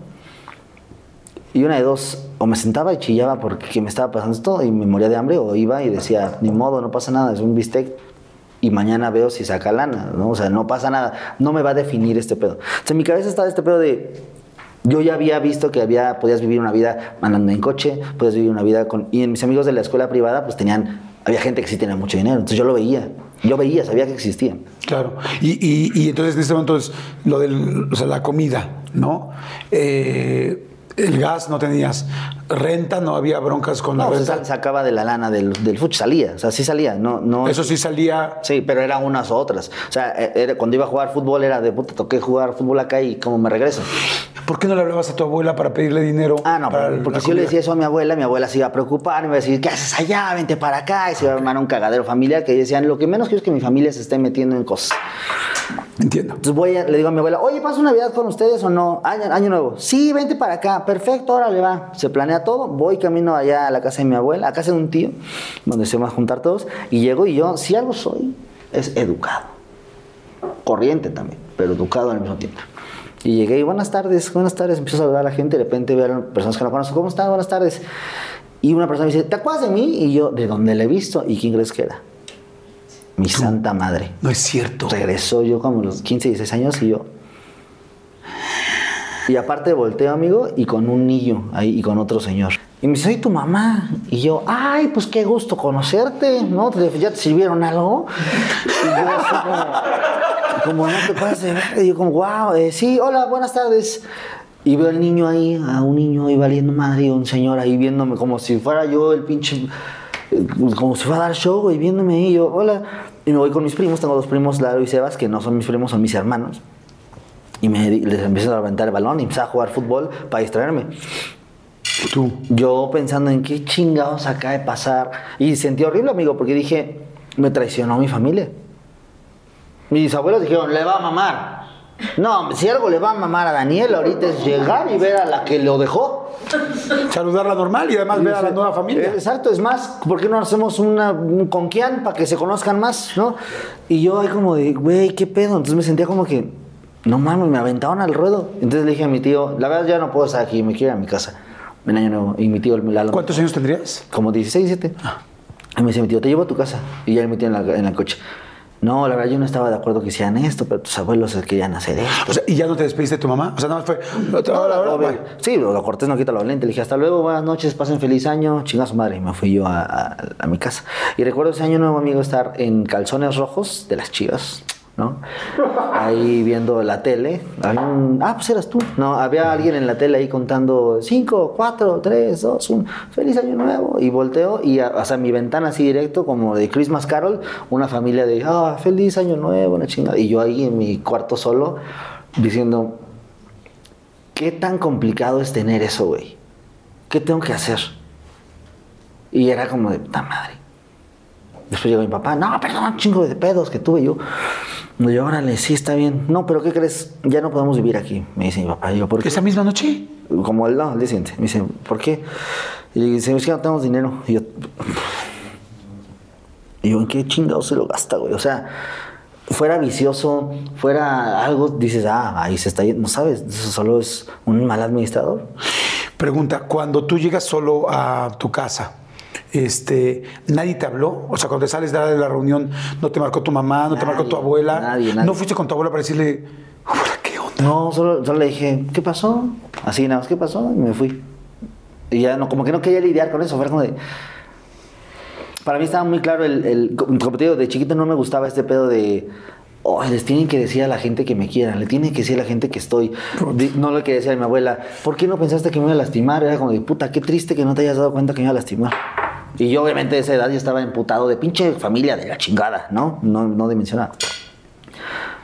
Y una de dos, o me sentaba y chillaba porque me estaba pasando esto y me moría de hambre, o iba y decía, ni modo, no pasa nada, es un bistec. Y mañana veo si saca lana, ¿no? O sea, no pasa nada, no me va a definir este pedo. O sea, en mi cabeza estaba este pedo de. Yo ya había visto que había, podías vivir una vida andando en coche, podías vivir una vida con. Y en mis amigos de la escuela privada, pues tenían. Había gente que sí tenía mucho dinero. Entonces yo lo veía. Yo veía, sabía que existía.
Claro. Y, y- y entonces en este momento es lo de la comida, ¿no? Eh, el gas no tenías, renta, no había broncas con la
No,
renta.
sa- sacaba de la lana del, del fuch, salía. O sea, sí salía. No, no,
Eso sí salía.
Sí, pero era unas u otras. O sea, e- era- cuando iba a jugar fútbol era de puta, toqué jugar fútbol acá y cómo me regreso.
¿Por qué no le hablabas a tu abuela para pedirle dinero?
Ah, no, porque si yo le decía eso a mi abuela, mi abuela se iba a preocupar, me iba a decir, ¿qué haces allá? Vente para acá. Y se iba a armar un cagadero familiar que decían, lo que menos quiero es que mi familia se esté metiendo en cosas.
Entiendo.
Entonces voy a- le digo a mi abuela, oye, ¿paso Navidad con ustedes o no? Año, nuevo. Sí, vente para acá. Perfecto, órale, va. Se planea todo. Voy camino allá a la casa de mi abuela, a casa de un tío, donde se van a juntar todos. Y llego y yo, si algo soy, es educado. Corriente también, pero educado al mismo tiempo. Y llegué y buenas tardes, buenas tardes. Empiezo a saludar a la gente. De repente veo a personas que no conozco. ¿Cómo están? Buenas tardes. Y una persona me dice, ¿te acuerdas de mí? Y yo, ¿de dónde le he visto? ¿Y quién crees que era? Mi santa madre.
No es cierto.
Regresó yo como a los 15, 16 años y yo. Y aparte volteo, amigo, y con un niño ahí y con otro señor. Y me dice, soy tu mamá. Y yo, ay, pues qué gusto conocerte, ¿no? ¿Ya te sirvieron algo? Y yo así como, como no te de ver. Y yo como, wow, sí, hola, buenas tardes. Y veo al niño ahí, a un niño ahí valiendo madre y un señor ahí viéndome como si fuera yo el pinche eh, como si fuera a dar show, güey, viéndome ahí, yo, hola. Y me voy con mis primos, tengo dos primos, Lalo y Sebas, que no son mis primos, son mis hermanos. Y me, les empiezo a levantar el balón y empecé a jugar fútbol para distraerme.
Tú.
Yo pensando en qué chingados acaba de pasar. Y sentí horrible, amigo, porque dije, me traicionó mi familia. Mis abuelos dijeron, le va a mamar. No, si algo le va a mamar a Daniel ahorita es llegar y ver a la que lo dejó.
Saludarla normal y además ver a la nueva familia.
Exacto, es más, ¿por qué no hacemos una, un conquian para que se conozcan más, no? Y yo ahí como de, güey, ¿qué pedo? Entonces me sentía como que, no mames, me aventaron al ruedo. Entonces le dije a mi tío, la verdad ya no puedo estar aquí, me quiero ir a mi casa. En año nuevo. Y mi tío, el Lalo,
¿Cuántos años tendrías?
como 16, 17. Y me dice mi tío, te llevo a tu casa. Y ya me metí en, la, en el coche. No, la verdad yo no estaba de acuerdo que hicieran esto, pero tus abuelos querían hacer esto.
O sea, ¿y ya no te despediste de tu mamá? O sea, nada más fue. Hola, hola,
Obvio.
bye.
Sí, lo cortés no quita lo valiente. Le dije, hasta luego, buenas noches, pasen feliz año, chinga su madre. Y me fui yo a, a- a mi casa. Y recuerdo ese año nuevo, amigo, estar en calzones rojos de las chivas, ¿no? Ahí viendo la tele. Había un- ah, pues eras tú. No, había alguien en la tele ahí contando 5, 4, 3, 2, 1, feliz año nuevo. Y volteo y a- o sea, mi ventana así directo, como de Christmas Carol, una familia de, ah, feliz año nuevo, una chingada. Y yo ahí en mi cuarto solo, diciendo, ¿Qué tan complicado es tener eso, güey? ¿Qué tengo que hacer? Y era como de puta madre. Después llegó mi papá, no, perdón, chingo de pedos que tuve yo. No, yo, órale, sí, está bien. No, pero ¿qué crees? Ya no podemos vivir aquí, me dice mi papá. Y yo, ¿por qué?
¿Esa misma noche?
Como el, no, el día siguiente. Me dice, ¿por qué? Y le dice, es que no tenemos dinero. Y yo, y yo, ¿en qué chingado se lo gasta, güey? O sea, fuera vicioso, fuera algo, dices, ah, ahí se está yendo. No sabes, eso solo es un mal administrador.
Pregunta, cuando tú llegas solo a tu casa, este, ¿nadie te habló? O sea, cuando te sales de la reunión, ¿no te marcó tu mamá, no te marcó tu abuela?
nadie, nadie.
¿No fuiste con tu abuela para decirle, abuela, qué onda?
No, solo, solo le dije, ¿qué pasó? Así nada más, ¿qué pasó? Y me fui. Y ya no, como que no quería lidiar con eso, fue como de... Para mí estaba muy claro el, el como te digo, de chiquito no me gustaba este pedo de... Oh, les tienen que decir a la gente que me quieran, le tienen que decir a la gente que estoy. No lo que decía a mi abuela, ¿por qué no pensaste que me iba a lastimar? Era como de puta, qué triste que no te hayas dado cuenta que me iba a lastimar. Y yo, obviamente, de esa edad yo estaba emputado de pinche familia de la chingada, ¿no? No, no dimensionaba.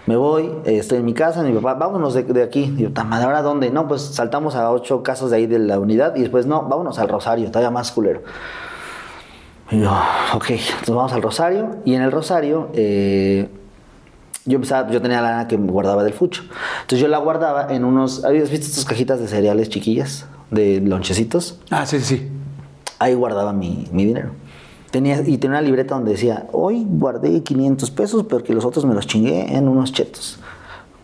Me voy, estoy en mi casa, mi papá, vámonos de, de aquí. "Ta madre, ¿ahora dónde? No, pues saltamos a ocho casas de ahí de la unidad y después, no, vámonos al Rosario, todavía más culero. Y yo, ok, entonces vamos al Rosario. Y en el Rosario, eh, yo empezaba, yo tenía la lana que guardaba del fucho. Entonces yo la guardaba en unos, ¿habías visto estas cajitas de cereales chiquillas? De lonchecitos.
Ah, sí, sí.
Ahí guardaba mi, mi dinero. Tenía, y tenía una libreta donde decía, hoy guardé 500 pesos, pero que los otros me los chingué en unos chetos.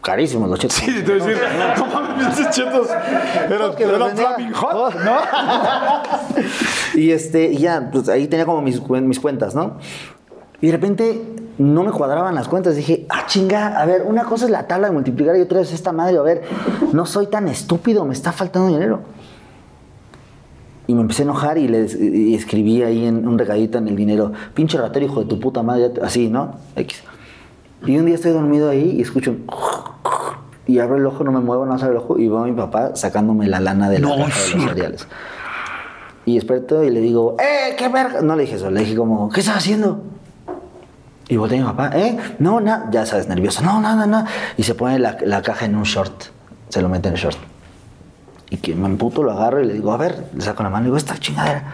Carísimos los chetos.
Sí, te voy a decir, no mames, esos chetos eran, eran. Flaming Hot,
Oh.
¿no?
Y este, y ya, pues ahí tenía como mis, mis cuentas, ¿no? Y de repente no me cuadraban las cuentas. Dije, ah, chinga, a ver, una cosa es la tabla de multiplicar y otra es esta madre. A ver, no soy tan estúpido, me está faltando dinero. Y me empecé a enojar y, le, y escribí ahí en un recadito en el dinero, pinche ratero, hijo de tu puta madre, ya te-", así, ¿no? X. Y un día estoy dormido ahí y escucho un... Y abro el ojo, no me muevo, no abro el ojo y veo a mi papá sacándome la lana de la
No,
caja de los cereales. Y desperto y le digo, ¡eh, qué verga! No le dije eso, le dije como, ¿qué estás haciendo? Y volteé a mi papá, ¿eh? No, nada, ya sabes, nervioso, no, nada, nada. Y se pone la, la caja en un short, se lo mete en el short. Y que me emputo, lo agarro y le digo, a ver, le saco la mano y digo, esta chingadera.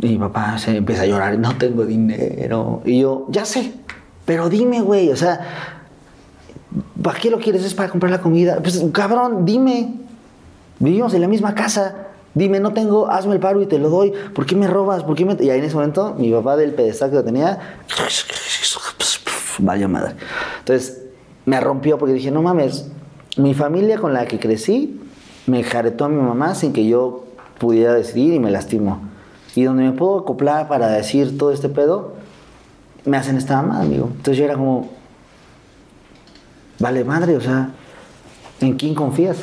Y mi papá se empieza a llorar, no tengo dinero. Y yo, ya sé, pero dime, güey, o sea, ¿para qué lo quieres? ¿Es para comprar la comida? Pues, cabrón, dime. Vivimos en la misma casa. Dime, no tengo, hazme el paro y te lo doy. ¿Por qué me robas? ¿Por? Y ahí en ese momento, mi papá del pedestal que lo tenía. Vaya madre. Entonces, me rompió porque dije, no mames, mi familia con la que crecí me jaretó a mi mamá sin que yo pudiera decidir y me lastimó. Y donde me puedo acoplar para decir todo este pedo, me hacen esta mamada, amigo. Entonces yo era como, vale madre, o sea, ¿en quién confías?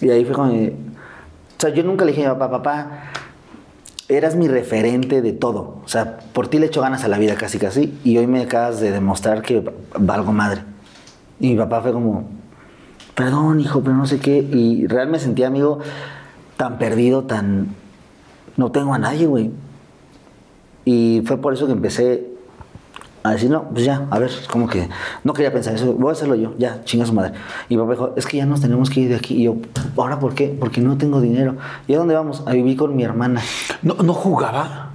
Y ahí fue como, o sea, yo nunca le dije a papá, papá, eras mi referente de todo. O sea, por ti le echo ganas a la vida casi casi y hoy me acabas de demostrar que valgo madre. Y mi papá fue como, perdón hijo, pero no sé qué. Y real me sentía, amigo, tan perdido, tan... No tengo a nadie, güey. Y fue por eso que empecé A decir, no, pues ya, a ver, como que no quería pensar eso, voy a hacerlo yo, ya, chinga su madre. Y papá dijo, es que ya nos tenemos que ir de aquí. Y yo, ¿ahora por qué? Porque no tengo dinero. ¿Y a dónde vamos? A vivir con mi hermana.
¿No, no jugaba?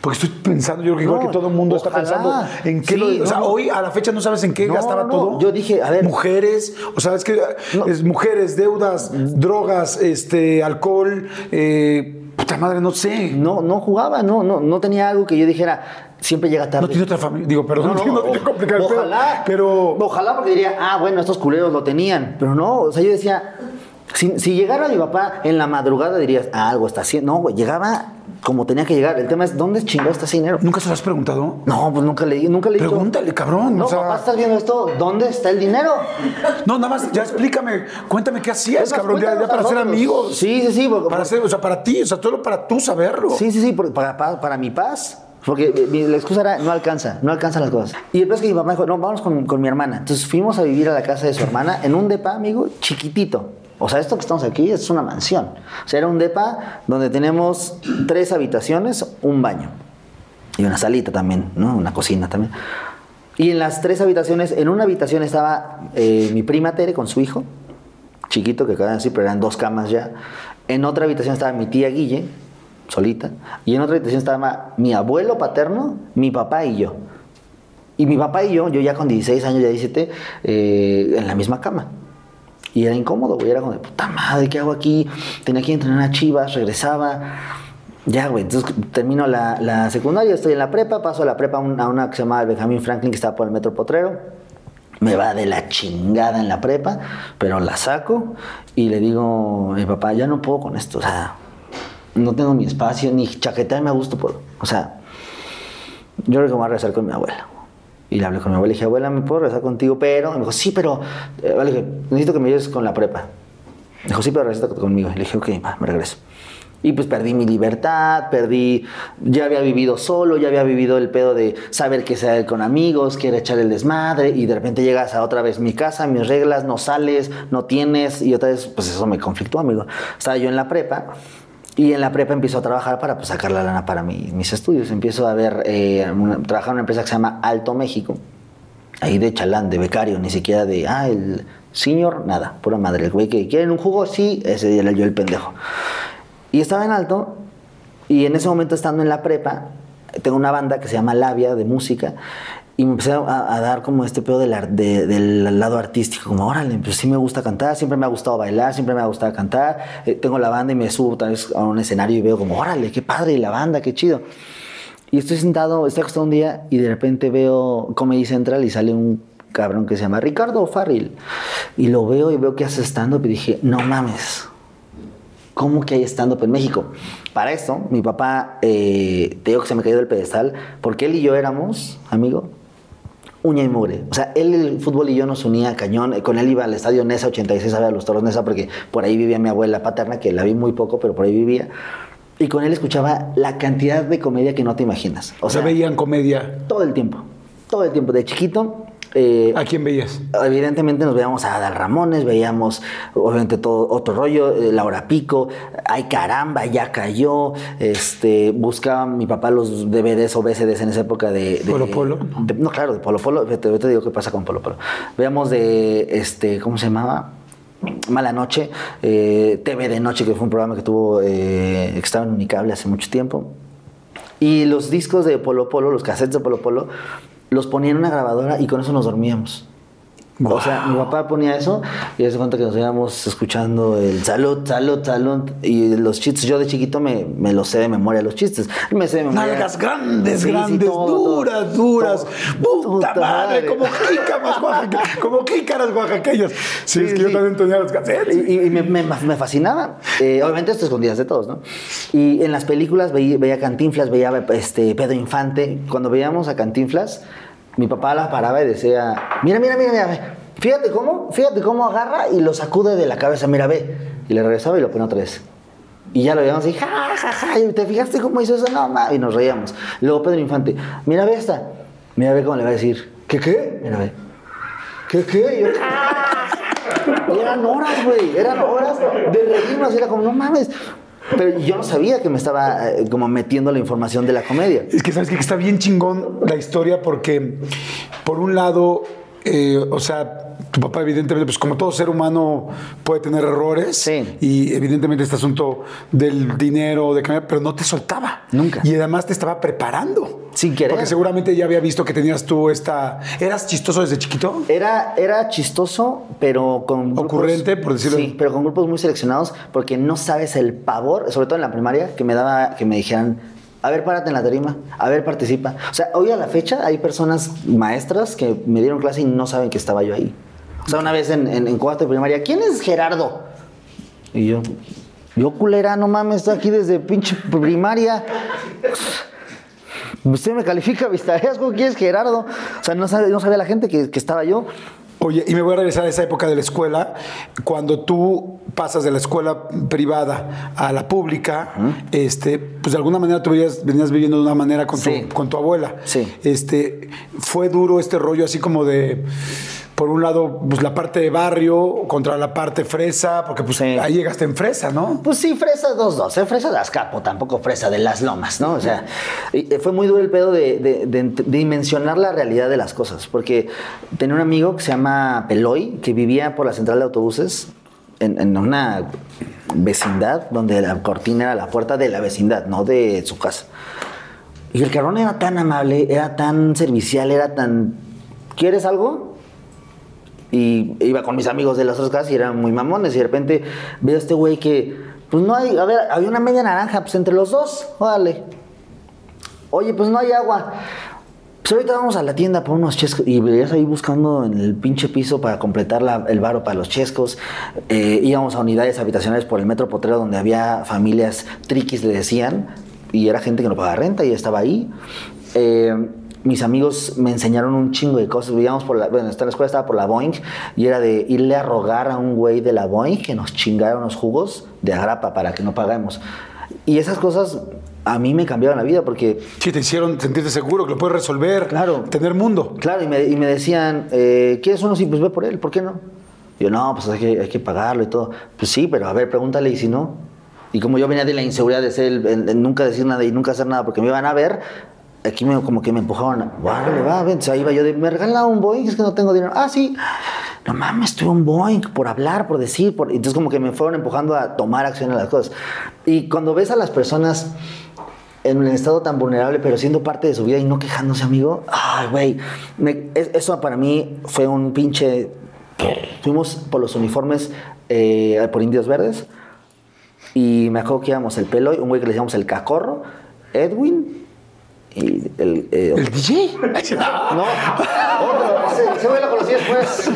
Porque estoy pensando, yo creo que igual
No,
que todo el mundo está pensando en qué
Sí,
lo. O sea,
no, no.
hoy a la fecha no sabes en qué
No,
gastaba
no,
todo.
yo dije, a ver.
Mujeres, o sea, es que
No.
es mujeres, deudas, drogas, este, alcohol, eh, puta madre, no sé.
No, no jugaba, no, no, no tenía algo que yo dijera, siempre llega tarde.
No tiene otra familia. Digo, perdón, no, no, complicar el pedo,
ojalá,
pero.
Ojalá porque diría, ah, bueno, estos culeros lo tenían. Pero no, o sea, yo decía, si, si llegara mi papá en la madrugada dirías, ah, algo está haciendo. No, güey, llegaba como tenía que llegar. El tema es, ¿dónde chingado está ese dinero?
¿Nunca se lo has preguntado?
No, pues nunca le nunca le he dicho.
Pregúntale, cabrón,
No,
o sea-
papá, ¿estás viendo esto? ¿Dónde está el dinero?
No, nada más, ya explícame, cuéntame qué hacías, cabrón, ya, para ser amigos.
Sí, sí, sí. porque-
Para ser, o sea, para ti, o sea, solo para tú saberlo.
Sí, sí, sí, porque para, para, para mi paz. Porque mi- la excusa era, no alcanza, no alcanzan las cosas. Y después que mi papá dijo, no, vamos con, con mi hermana. Entonces fuimos a vivir a la casa de su hermana en un depa, amigo, chiquitito. O sea, esto que estamos aquí es una mansión. O sea, era un depa donde tenemos tres habitaciones, un baño. Y una salita también, ¿no? Una cocina también. Y en las tres habitaciones, en una habitación estaba eh, mi prima Tere con su hijo, chiquito, que acaban de decir, pero eran dos camas ya. En otra habitación estaba mi tía Guille, solita. Y en otra habitación estaba mi abuelo paterno, mi papá y yo. Y mi papá y yo, yo ya con 16 años, ya 17, eh, en la misma cama. Y era incómodo, güey. Era como de puta madre, ¿qué hago aquí? Tenía que entrenar a Chivas, regresaba. Ya, güey. Entonces termino la, la secundaria, estoy en la prepa, paso a la prepa a, un- a una que se llama Benjamin Franklin, que estaba por el Metro Potrero. Me va de la chingada en la prepa, pero la saco y le digo mi papá, ya no puedo con esto. O sea, no tengo mi espacio, ni chaquetearme a gusto. Por, o sea, yo creo que me voy a regresar con mi abuela. Y le hablé con mi abuela y dije, abuela, ¿me puedo regresar contigo? Pero, y me dijo, sí, pero, eh, vale, necesito que me ayudes con la prepa. Me dijo, sí, pero regresa conmigo. Y le dije, ok, va, me regreso. Y pues perdí mi libertad, perdí, ya había vivido solo, ya había vivido el pedo de saber que salir con amigos, que era echar el desmadre, y de repente llegas a otra vez mi casa, mis reglas, no sales, no tienes, y otra vez, pues eso me conflictó, amigo. Estaba yo en la prepa, y en la prepa empiezo a trabajar para pues, sacar la lana para mi- mis estudios. Empiezo a ver, eh, una- trabajar en una empresa que se llama Alto México, ahí de chalán, de becario, ni siquiera de, ah, el señor, nada, pura madre. El güey que quieren un jugo, sí, ese era yo el pendejo. Y estaba en alto, y en ese momento estando en la prepa, tengo una banda que se llama Labia de música, y empecé a, a dar como este pedo del, de- del lado artístico, como órale, pues sí me gusta cantar, siempre me ha gustado bailar, siempre me ha gustado cantar, eh, tengo la banda y me subo tal vez a un escenario y veo como, órale, qué padre la banda, qué chido. Y estoy sentado, estoy acostado un día y de repente veo Comedy Central y sale un cabrón que se llama Ricardo Farril. Y lo veo y veo que hace stand-up y dije, no mames, ¿cómo que hay stand-up en México? Para esto, mi papá, eh, te digo que se me cayó del pedestal, porque él y yo éramos, amigo, uña y mugre. O sea, él el fútbol y yo nos unía cañón. Con él iba al estadio Nesa 86 a ver a los toros Nesa porque por ahí vivía mi abuela paterna, que la vi muy poco, pero por ahí vivía. Y con él escuchaba la cantidad de comedia que no te imaginas.
O sea, veían comedia.
todo el tiempo. Todo el tiempo. De chiquito. Eh,
¿A quién veías?
Evidentemente nos veíamos a Adal Ramones, veíamos obviamente todo otro rollo, eh, Laura Pico, ay caramba, ya cayó, este, buscaba mi papá los DVDs o VCDs en esa época de... de-
Polo Polo.
de- no, claro, de Polo Polo, te, te digo qué pasa con Polo Polo. Veamos de, este, ¿cómo se llamaba? Mala Noche, eh, TV de Noche, que fue un programa que tuvo, eh, que estaba en Unicable hace mucho tiempo. Y los discos de Polo Polo, los cassettes de Polo Polo, los ponía en una grabadora y con eso nos dormíamos. O sea, mi papá ponía eso y hace cuenta que nos íbamos escuchando el salud, salud, salud. Y los chistes, yo de chiquito me, me los sé de memoria los chistes. Me sé de memoria.
Nalgas grandes,
Sí,
grandes,
todo,
duras, duras.
todo.
Puta madre, como jícamas oaxaqueñas, como jícaras oaxaqueñas. Sí, es que yo también tenía los cassettes.
Y, y me, me- me fascinaba. Eh, obviamente esto escondidas de todos, ¿no? Y en las películas veía, veía Cantinflas, veía este, Pedro Infante. Cuando veíamos a Cantinflas, mi papá la paraba y decía, mira, mira, mira, mira, ve. fíjate cómo, fíjate cómo agarra y lo sacude de la cabeza, mira, ve. Y le regresaba y lo pone otra vez. Y ya lo veíamos y ja, ja, ja, y te fijaste cómo hizo eso, no, ma", y nos reíamos. Luego Pedro Infante, mira, ve esta. Mira, ve cómo le va a decir, ¿qué, qué? Mira, ve. ¿Qué, qué? Yo, "Ah". Eran horas, güey, eran horas de reírnos, era como, no mames. Pero yo no sabía que me estaba eh, como metiendo la información de la comedia.
Es que sabes que está bien chingón la historia porque, por un lado, eh, o sea, tu papá evidentemente, pues como todo ser humano puede tener errores
Sí.
y evidentemente este asunto del dinero, de cambiar, pero no te soltaba.
Nunca.
Y además te estaba preparando.
Sin querer.
Porque seguramente ya había visto que tenías tú esta... ¿Eras chistoso desde chiquito?
Era, era chistoso, pero con... grupos-
Ocurrente, por decirlo
Sí, pero con grupos muy seleccionados, porque no sabes el pavor, sobre todo en la primaria, que me daba que me dijeran, a ver, párate en la tarima, a ver, participa. O sea, hoy a la fecha hay personas maestras que me dieron clase y no saben que estaba yo ahí. O sea, una vez en, en, cuarto de primaria, ¿quién es Gerardo? Y yo, yo culera, no mames, estoy aquí desde pinche primaria. Usted me califica mis tareas, ¿cómo Gerardo? O sea, no, sabía la gente que estaba yo.
Oye, y me voy a regresar a esa época de la escuela, cuando tú pasas de la escuela privada a la pública, este, pues de alguna manera tú venías, venías viviendo de una manera con,
Sí.
tu, con tu abuela.
Sí.
Este, fue duro este rollo así como de, por un lado, pues la parte de barrio contra la parte fresa, porque pues
Sí.
ahí llegaste en fresa, ¿no?
Pues sí, fresa 2-2, ¿eh? fresa de Azcapo, tampoco fresa de las lomas, ¿no? O sea, eh, fue muy duro el pedo de, de- de ent- dimensionar la realidad de las cosas, porque tenía un amigo que se llama Peloy, que vivía por la central de autobuses en, en una vecindad donde la cortina era la puerta de la vecindad, no de su casa. Y el cabrón era tan amable, era tan servicial, era tan... ¿Quieres algo? Y iba con mis amigos de las otras casas y eran muy mamones. Y de repente veo a este güey que, pues no hay, a ver, había una media naranja, pues entre los dos, órale. Oye, pues no hay agua. Pues ahorita vamos a la tienda por unos chescos. Y veías ahí buscando en el pinche piso para completar el varo para los chescos. Eh, íbamos a unidades habitacionales por el metro potrero donde había familias triquis, le decían. Y era gente que no pagaba renta y estaba ahí. Eh, mis amigos me enseñaron un chingo de cosas. Vivíamos por la, bueno, esta- la escuela estaba por la Boeing y era de irle a rogar a un güey de la Boeing que nos chingara unos jugos de agrapa para que no paguemos. Y esas cosas a mí me cambiaron la vida porque
Sí, te hicieron sentirte seguro que lo puedes resolver,
Claro.
tener mundo.
Claro, y me, y me decían, eh, ¿quieres uno? Sí, pues ve por él, ¿por qué no? Yo, no, pues hay que, hay que pagarlo y todo. Pues sí, pero a ver, pregúntale y si no. Y como yo venía de la inseguridad de ser, el- el- el nunca decir nada y nunca hacer nada porque me iban a ver, aquí me, como que me empujaban, vale, va, ven. O sea, iba yo de, me regala un Boeing, es que no tengo dinero. Ah, sí. No mames, tuve un Boeing por hablar, por decir. Por... Entonces como que me fueron empujando a tomar acción en las cosas. Y cuando ves a las personas en un estado tan vulnerable, pero siendo parte de su vida y no quejándose, amigo. Ay, güey. es- Eso para mí fue un pinche. Fuimos por los uniformes eh, por Indios Verdes. Y me acuerdo que íbamos el pelo, un güey que le decíamos el cacorro, Edwin. Y el. eh,
¿El DJ?
no, otro, ese, ese güey lo conocí después.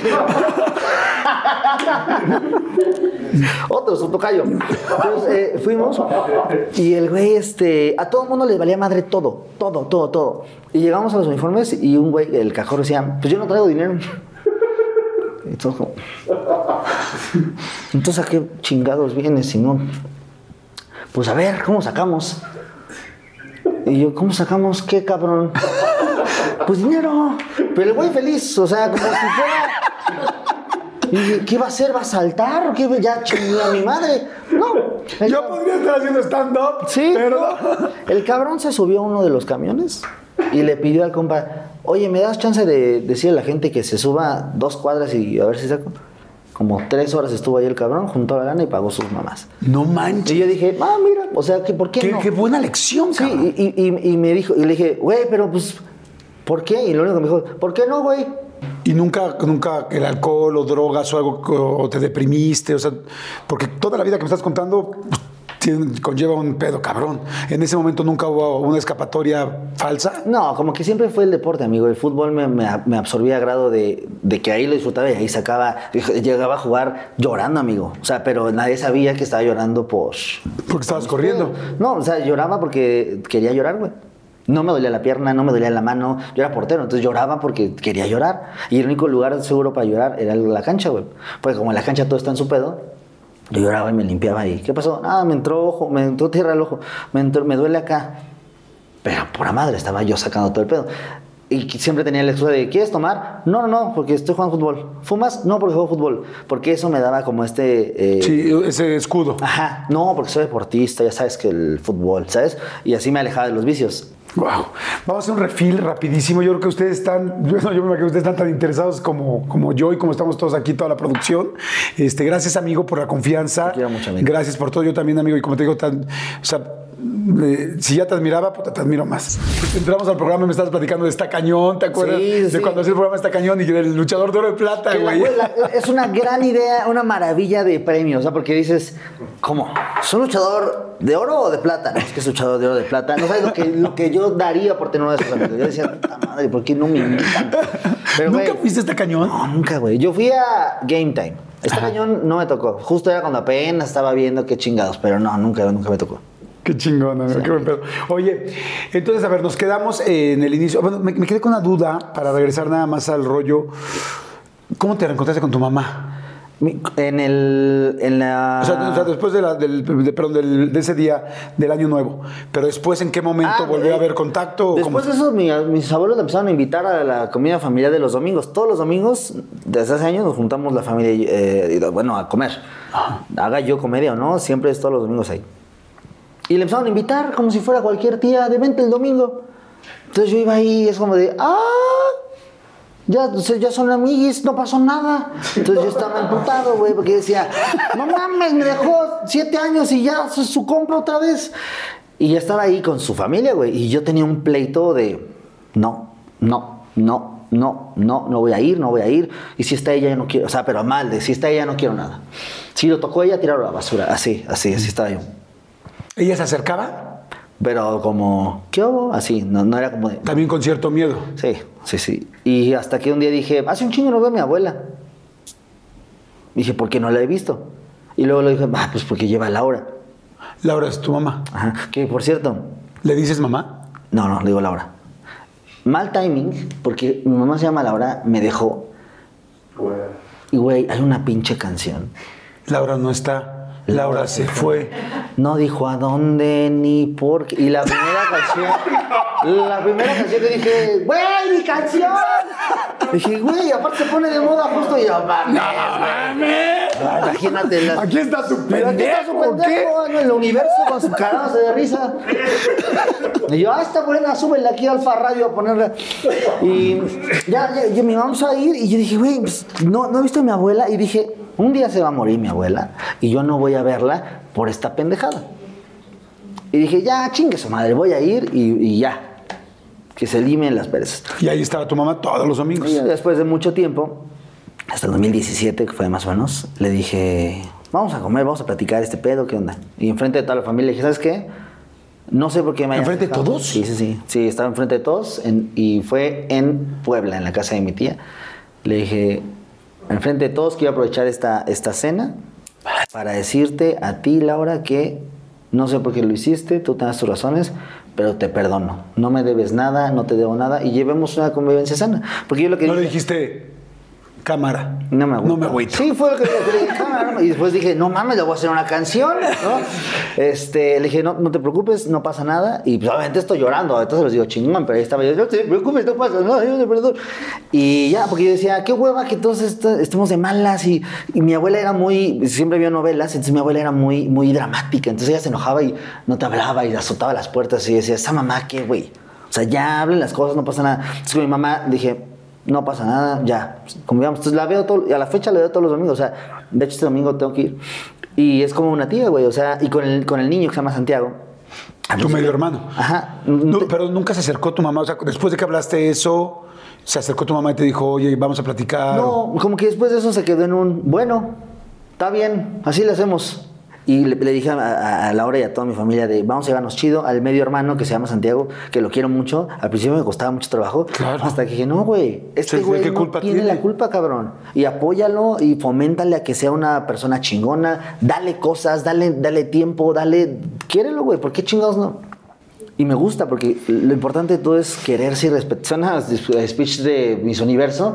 otro, su tocayo. Entonces eh, fuimos y el güey, este, a todo el mundo les valía madre todo, todo, todo, todo. Y llegamos a los uniformes y un güey, el cajón decía, pues yo no traigo dinero. Como, entonces a qué chingados vienes si no. Pues a ver, ¿cómo sacamos? Y yo, ¿cómo sacamos qué, cabrón? Pues dinero. Pero el güey feliz, o sea, como si fuera. Y dije, ¿qué va a hacer? ¿Va a saltar? ¿O qué? Ya chingué a mi madre. No. El
Yo podría estar haciendo stand-up,
Sí.
pero...
El cabrón se subió a uno de los camiones y le pidió al compa, oye, ¿me das chance de decirle a la gente que se suba dos cuadras y a ver si saco? Como tres horas estuvo ahí el cabrón, juntó la lana y pagó sus mamás.
No manches.
Y yo dije, ah, mira, o sea, que ¿por qué,
Qué,
no?
qué buena lección,
Sí,
cabrón.
y, y- y me dijo, y le dije, güey, pero pues, ¿por qué? Y lo único que me dijo, ¿por qué no, güey?
Y nunca, nunca el alcohol o drogas o algo, o te deprimiste, o sea, porque toda la vida que me estás contando pues, tiene- conlleva un pedo cabrón. En ese momento nunca hubo una escapatoria falsa.
No, como que siempre fue el deporte, amigo. El fútbol me, me, me absorbía a grado de, de que ahí lo disfrutaba y ahí sacaba, llegaba a jugar llorando, amigo. O sea, pero nadie sabía que estaba llorando por...
Porque estabas corriendo.
No, o sea, lloraba porque quería llorar, güey. No me dolía la pierna, no me dolía la mano. Yo era portero, entonces lloraba porque quería llorar. Y el único lugar seguro para llorar era la cancha, güey. Porque como en la cancha todo está en su pedo, yo lloraba y me limpiaba y ¿qué pasó? Ah, me entró ojo, me entró tierra al ojo, me, entró- me duele acá. Pero pura madre, estaba yo sacando todo el pedo. y siempre tenía la excusa de, ¿quieres tomar? No, no, no, porque estoy jugando fútbol. ¿Fumas? No, porque juego fútbol. Porque eso me daba como este... eh,
Sí, ese escudo.
Ajá, no, porque soy deportista, ya sabes que el fútbol, ¿sabes? Y así me alejaba de los vicios.
Wow. Vamos a hacer un refil rapidísimo. Yo creo que ustedes están, bueno, yo me imagino que ustedes están tan interesados como, como yo y como estamos todos aquí, toda la producción. Este, gracias, amigo, por la confianza.
Quiero mucho, amigo.
Gracias por todo. Yo también, amigo, y como te digo, tan, o sea, si ya te admiraba, puta, te admiro más. Entramos al programa y me estabas platicando de esta cañón, ¿te acuerdas?
Sí,
de
sí.
cuando hacía el programa Esta Cañón y del luchador de oro de plata, güey.
es una gran idea, una maravilla de premio, o sea, porque dices, ¿cómo? ¿Es un luchador de oro o de plata? No, es que es luchador de oro de plata. No sabes lo que, lo que yo daría por tener uno de esos amigos. Yo decía, puta madre, ¿por qué no me invitan? Pero,
¿Nunca
güey,
fuiste a esta cañón?
No, nunca, güey. Yo fui a Game Time. Este cañón no me tocó. Justo era cuando apenas estaba viendo qué chingados, pero no, nunca, nunca me tocó.
Qué chingón, amigo, qué buen pedo. Oye, entonces, a ver, nos quedamos en el inicio. Bueno, me, me quedé con una duda para regresar nada más al rollo. ¿Cómo te reencontraste con tu mamá?
En el. En la.
O sea, o sea, después de la- del, de, perdón, del- de ese día del año nuevo. Pero después, ¿en qué momento
Ah,
volvió a haber contacto?
Después de eso, mi- mis abuelos empezaron a invitar a la comida familiar de los domingos. Todos los domingos, desde hace años, nos juntamos la familia, eh, bueno, a comer. Haga yo comedia o no, siempre es todos los domingos ahí. Y le empezaron a invitar como si fuera cualquier tía de vente el domingo. Entonces yo iba ahí y es como de, ¡ah! Ya, ya son amiguis, no pasó nada. Entonces yo estaba emputado, güey, porque decía, no mames, me dejó siete años y ya su, su compra otra vez. Y ya estaba ahí con su familia, güey. Y yo tenía un pleito de, no, no, no, no, no, no voy a ir, no voy a ir. Y si está ella, ya no quiero, o sea, pero mal, de si está ella, no quiero nada. Si lo tocó ella, tirarlo a la basura. Así, así, así estaba yo.
¿Ella se acercaba?
Pero como, ¿qué hubo? Así, no, no era como de,
También con cierto miedo.
Sí, sí, sí. Y hasta que un día dije, hace un chingo no veo a mi abuela. Dije, ¿por qué no la he visto? Y luego le dije, ah, pues porque lleva a Laura.
Laura es tu mamá.
Ajá. Que por cierto,
¿Le dices mamá?
no, no, le digo Laura. Mal timing, porque mi mamá se llama Laura, me dejó. Y güey, hay una pinche canción.
Laura no está. Laura se fue.
No dijo a dónde ni por qué. Y la primera canción, la primera canción que dije, güey, mi canción. Dije, güey, aparte se pone de moda justo y yo, mames, güey. Imagínate. la-
Aquí está su
Pero aquí está su
pendejo, ¿o qué?
pendejo en el universo con su carajo de risa. Y yo, ah, está buena, súbela aquí a Alfa Radio a ponerla. Y ya, ya, ya, mi mamá empezó a ir y yo dije, güey, pues, no, no he visto a mi abuela. Y dije, un día se va a morir mi abuela y yo no voy a verla por esta pendejada. Y dije, ya, chingue su madre, voy a ir y, y ya. Que se limen las perezas.
Y ahí estaba tu mamá todos los domingos.
Y después de mucho tiempo, hasta el 2017, que fue más o menos, le dije, vamos a comer, vamos a platicar este pedo, ¿qué onda? Y enfrente de toda la familia le dije, ¿sabes qué? No sé por qué me
¿Enfrente de
dejado".
todos?
Sí, sí, sí. Sí, estaba enfrente de todos en- y fue en Puebla, en la casa de mi tía. Le dije, enfrente de todos, quiero aprovechar esta, esta cena para decirte a ti, Laura, que no sé por qué lo hiciste, tú tienes tus razones, pero te perdono. No me debes nada, no te debo nada y llevemos una convivencia sana. Porque yo lo que
No le
dije-
dijiste cámara.
no me agüito.
No me agüito.
Sí, fue lo que, dije. "Cámara, no". Y después dije, no mames, le voy a hacer una canción, ¿no? Este, le dije, no, no te preocupes, no pasa nada. Y pues obviamente estoy llorando, entonces les digo, chingón, pero ahí estaba yo, no te preocupes, no pasa nada, yo te perdono. Y ya, porque yo decía, qué hueva que todos est- estemos de malas. Y, y mi abuela era muy, siempre vio novelas, entonces mi abuela era muy, muy dramática. Entonces ella se enojaba y no te hablaba y azotaba las puertas y decía, esa mamá, ¿qué, güey? O sea, ya hablen las cosas, no pasa nada. Entonces mi mamá dije, no pasa nada, ya, convivamos. Entonces la veo todo, y a la fecha la veo todos los domingos, o sea, de hecho este domingo tengo que ir. Y es como una tía, güey, o sea, y con el, con el niño que se llama Santiago. a
Tu medio hermano.
Ajá.
No, pero nunca se acercó tu mamá. O sea, después de que hablaste eso, se acercó tu mamá y te dijo, oye, vamos a platicar.
No, como que después de eso se quedó en un, bueno, está bien, así le hacemos. Y le, le dije a, a- a Laura y a toda mi familia de, vamos a llevarnos chido al medio hermano que se llama Santiago, que lo quiero mucho. Al principio me costaba mucho trabajo.
Claro.
Hasta que dije, no, güey, este güey
¿qué
no
culpa
tiene,
tiene?
la culpa, cabrón. Y apóyalo y foméntale a que sea una persona chingona. Dale cosas, dale, dale tiempo, dale... Quiérelo, güey, ¿por qué chingados no? Y me gusta porque lo importante de todo es quererse y respetar. Suena a speech de Miss Universo,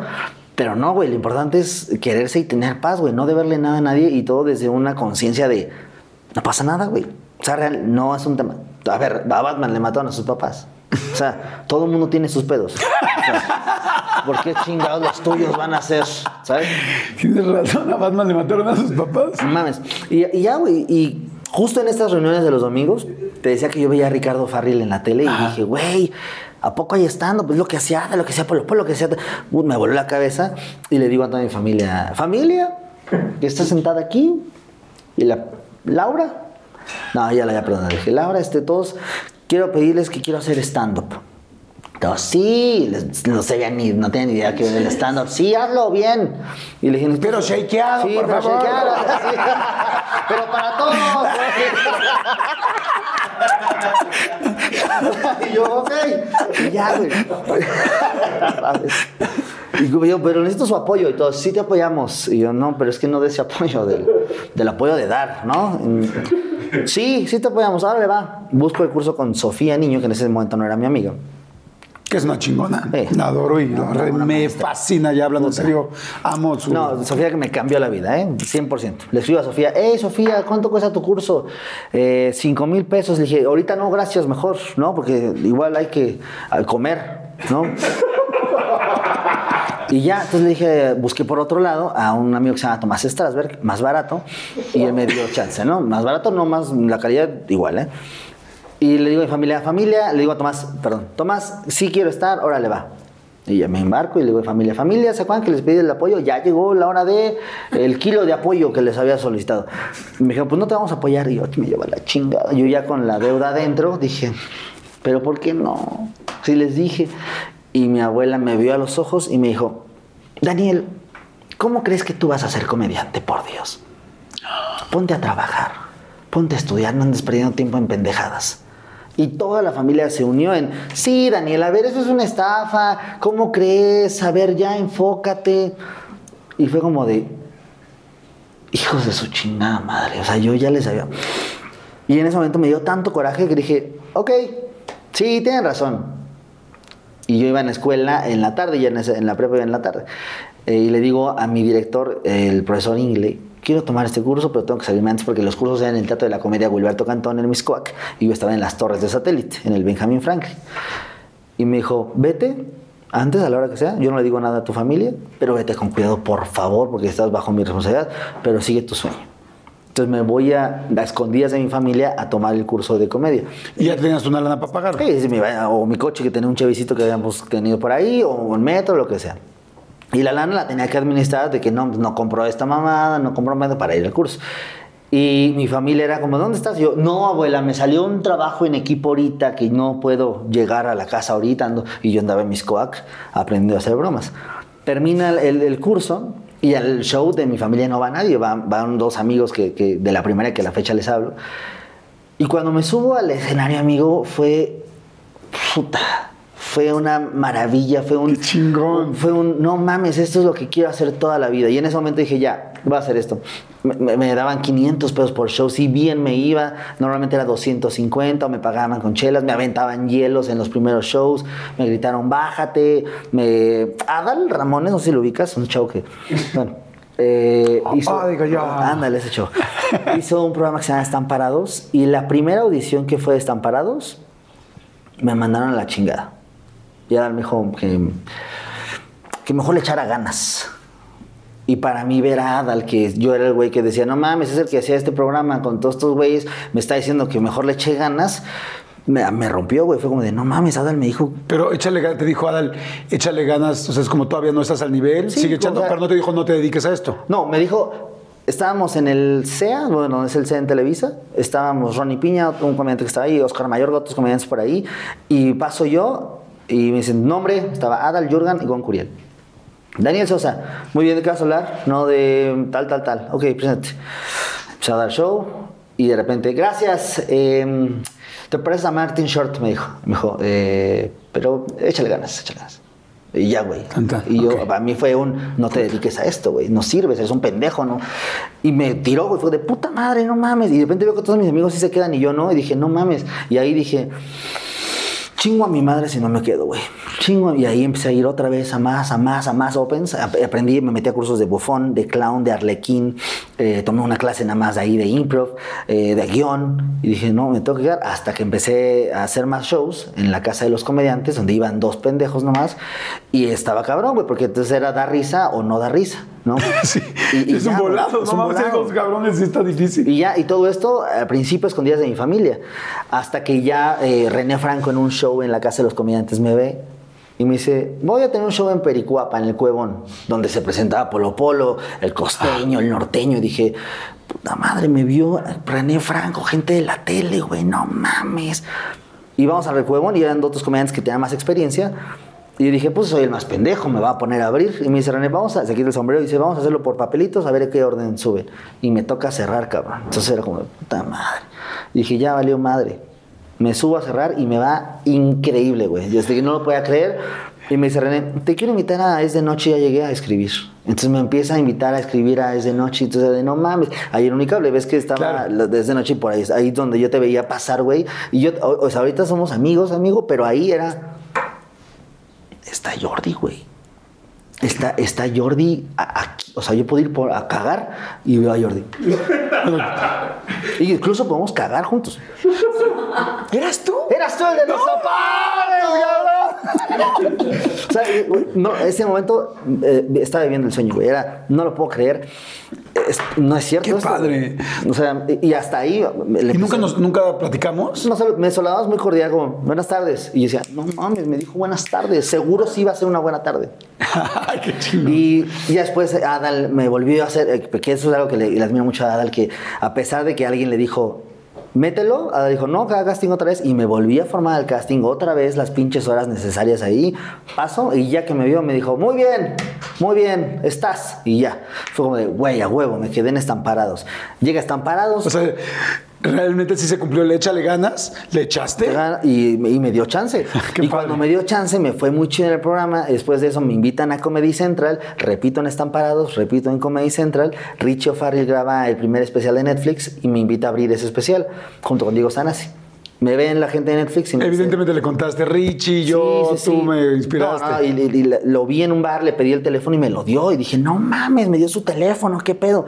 pero no, güey. Lo importante es quererse y tener paz, güey. No deberle nada a nadie y todo desde una conciencia de no pasa nada, güey. O sea, real, no es un tema. A ver, a Batman le mataron a sus papás. O sea, todo el mundo tiene sus pedos. O sea, ¿Por qué chingados los tuyos van a ser? ¿Sabes?
Tienes razón, a Batman le mataron a sus papás.
Mames. Y, y ya, güey. Y justo en estas reuniones de los domingos, te decía que yo veía a Ricardo Farril en la tele y dije, güey, ¿a poco ahí estando? Pues lo que hacía, lo que hacía por lo que. Uh, me voló la cabeza y le digo a toda mi familia, familia, que está sentada aquí. Y la, Laura. No, ya la había perdonado. Dije, Laura, este, todos, quiero pedirles que quiero hacer stand-up. Sí, no sabían ni, no tenían ni idea que era el stand-up. Sí, hazlo bien. Y le dije,
Pero shakeado,
sí,
por
pero
favor.
shakeado, sí. Pero para todos. y yo, ok. Y ya, güey. Y yo, pero necesito su apoyo. Y todos, sí te apoyamos. Y yo, no, pero es que no de ese apoyo, del, del apoyo de dar, ¿no? Sí, sí te apoyamos. Ahora le va. Busco el curso con Sofía Niño, que en ese momento no era mi amiga.
Que es una chingona.
Sí.
La adoro y la
una
me
maestra.
fascina ya hablando en serio. Amo su.
No, Sofía que me cambió la vida, ¿eh? 100%. Le escribo a Sofía, hey Sofía, ¿cuánto cuesta tu curso? Eh, 5 mil pesos. Le dije, ahorita no, gracias, mejor, ¿no? Porque igual hay que ah, comer, ¿no? Y ya, entonces le dije, busqué por otro lado a un amigo que se llama Tomás Strasberg, más barato, y él me dio chance, ¿no? Más barato, no más, la calidad igual, ¿eh? Y le digo a mi familia, familia, le digo a Tomás, perdón, Tomás, sí quiero estar, órale va. Y ya me embarco y le digo familia, familia, ¿se acuerdan que les pedí el apoyo? Ya llegó la hora de el kilo de apoyo que les había solicitado. Y me dijeron, pues no te vamos a apoyar. Y yo, me lleva la chingada. Yo ya con la deuda adentro dije, pero ¿por qué no? Sí les dije. Y mi abuela me vio a los ojos y me dijo, Daniel, ¿cómo crees que tú vas a ser comediante, por Dios? Ponte a trabajar, ponte a estudiar, no andes perdiendo tiempo en pendejadas. Y toda la familia se unió en, sí, Daniel, a ver, eso es una estafa, ¿cómo crees? A ver, ya enfócate. Y fue como de, hijos de su chingada madre, o sea, yo ya les había... Y en ese momento me dio tanto coraje que dije, ok, sí, tienen razón. Y yo iba en la escuela en la tarde, ya en, en la prepa iba en la tarde. Eh, y le digo a mi director, el profesor Ingle, quiero tomar este curso, pero tengo que salirme antes porque los cursos eran en el Teatro de la Comedia Gilberto Cantón en Miscoac y yo estaba en las torres de satélite, en el Benjamin Franklin. Y me dijo, vete antes, a la hora que sea, yo no le digo nada a tu familia, pero vete con cuidado, por favor, porque estás bajo mi responsabilidad, pero sigue tu sueño. Entonces me voy a, a escondidas de mi familia a tomar el curso de comedia.
Y ya tenías una lana para pagar.
Sí, sí, mi o mi coche que tenía un chevicito que habíamos tenido por ahí, o un metro, lo que sea. Y la lana la tenía que administrar de que no, no compró esta mamada, no compró medio para ir al curso. Y mi familia era como, ¿dónde estás? Yo, no, abuela, me salió un trabajo en equipo ahorita que no puedo llegar a la casa ahorita. ando". Y yo andaba en mis coac aprendiendo a hacer bromas. Termina el, el- curso y al show de mi familia no va nadie, van, van dos amigos que, que de la primaria que a la fecha les hablo. Y cuando me subo al escenario, amigo, fue. Puta. Fue una maravilla, fue un.
Qué chingón.
Fue un. No mames, esto es lo que quiero hacer toda la vida. Y en ese momento dije, ya, voy a hacer esto. Me, daban 500 pesos por show, si bien me iba. Normalmente era 250, o me pagaban con chelas, me aventaban hielos en los primeros shows, me gritaron, bájate. Me. Adal Ramones, no sé si lo ubicas, un show que. Bueno. eh, hizo,
Ah, digo yo.
Ándale, ese show. Hizo un programa que se llama Estamparados y la primera audición que fue de Estamparados me mandaron a la chingada. Y Adal me dijo que, que mejor le echara ganas. Y para mí ver a Adal, que yo era el güey que decía, no mames, es el que hacía este programa con todos estos güeyes, me está diciendo que mejor le eché ganas, me, me rompió, güey. Fue como de, no mames, Adal me dijo
Pero échale ganas, te dijo Adal, échale ganas, o sea, es como todavía no estás al nivel,
Sí,
sigue echando,
o sea-
pero no te dijo no te dediques a esto.
No, me dijo, estábamos en el CEA, bueno, es el CEA en Televisa, estábamos Ronnie Piña, un comediante que estaba ahí, Oscar Mayor, otros comediantes por ahí, y paso yo, y me dicen, nombre, estaba Adal, Jurgan y Gon Curiel. Daniel Sosa, muy bien, ¿de qué vas a hablar? No, de tal, tal, tal. Ok, presente. Empecé a dar show y de repente, gracias, eh, te pareces a Martin Short, me dijo. Me dijo, eh, pero échale ganas, échale ganas. Y ya, güey. Y yo,
ok.
para mí fue un, no te dediques a esto, güey, no sirves, eres un pendejo, ¿no? Y me tiró, güey, fue de puta madre, no mames. Y de repente veo que todos mis amigos sí se quedan y yo no, y dije, no mames. Y ahí dije, chingo a mi madre si no me quedo, güey. Chingo. Y ahí empecé a ir otra vez a más, a más, a más opens. Ap- Aprendí, me metí a cursos de bufón, de clown, de arlequín. Eh, tomé una clase nada más de ahí de improv, eh, de guion. Y dije, no, me tengo que quedar. Hasta que empecé a hacer más shows en la casa de los comediantes, donde iban dos pendejos nomás. Y estaba cabrón, güey, porque entonces era dar risa o no dar risa, ¿no?
Sí,
Y-
es un volado,
es
no mames, cabrones y está difícil.
Y ya, y todo esto al principio escondidas de mi familia. Hasta que ya eh, René Franco en un show en la casa de los comediantes me ve y me dice, voy a tener un show en Pericuapa, en el Cuevón, donde se presentaba Polo Polo, el costeño, el norteño. Y dije, puta madre, me vio René Franco, gente de la tele, güey, no mames. Y vamos al Cuevón y eran otros comediantes que tenían más experiencia. Y yo dije, pues soy el más pendejo, me va a poner a abrir. Y me dice, René, vamos a, se quita el sombrero y dice, vamos a hacerlo por papelitos, a ver qué orden sube. Y me toca cerrar, cabrón. Entonces era como, puta madre. Y dije, ya valió madre. Me subo a cerrar y me va increíble, güey. Desde que no lo podía creer. Y me dice, René, te quiero invitar a Es de Noche, ya llegué a escribir. Entonces me empieza a invitar a escribir a Es de Noche. Entonces, de no mames. Ahí en Unicable, ves que estaba
Claro.
la- desde noche y por ahí, ahí donde yo te veía pasar, güey. Y yo, o sea, ahorita somos amigos, amigo, pero ahí era. Está Jordi, güey. Está, está Jordi aquí. O sea, yo puedo ir por, a cagar y veo a Jordi. y incluso podemos cagar juntos.
¿Eras tú?
¡Eras tú el de los zapatos, cabrón! o sea, no, ese momento eh, estaba viviendo el sueño, güey. Era, no lo puedo creer. Es- no es cierto.
Qué
esto,
padre.
O sea, y hasta ahí.
¿Y nunca, nos, nunca platicamos?
no me saludabas muy cordial, como, buenas tardes. Y yo decía, no mames, me dijo buenas tardes. Seguro sí va a ser una buena tarde.
Ay, qué chingón.
Y, y después Adal me volvió a hacer, eh, que eso es algo que le, le admiro mucho a Adal, que a pesar de que alguien le dijo, mételo, Adal dijo, no, haga casting otra vez. Y me volví a formar el casting otra vez, las pinches horas necesarias ahí. Paso, y ya que me vio, me dijo, muy bien, muy bien, estás. Y ya. Fue como de, güey, a huevo, me quedé en estamparados. Llega estamparados.
O sea, realmente sí se cumplió. ¿Le échale ganas? ¿Le echaste?
Y, y me dio chance. Y cuando me dio chance, me fue muy chido en el programa. Después de eso me invitan a Comedy Central. Repito en Estamparados, repito en Comedy Central. Richie O'Farrell graba el primer especial de Netflix y me invita a abrir ese especial junto con Diego Sanasi. Me ven la gente de Netflix y me dice-
Evidentemente le contaste, Richie, yo,
Sí, sí,
tú
sí.
me inspiraste.
No, no, y, y- y lo vi en un bar, le pedí el teléfono y me lo dio. Y dije, no mames, me dio su teléfono, qué pedo.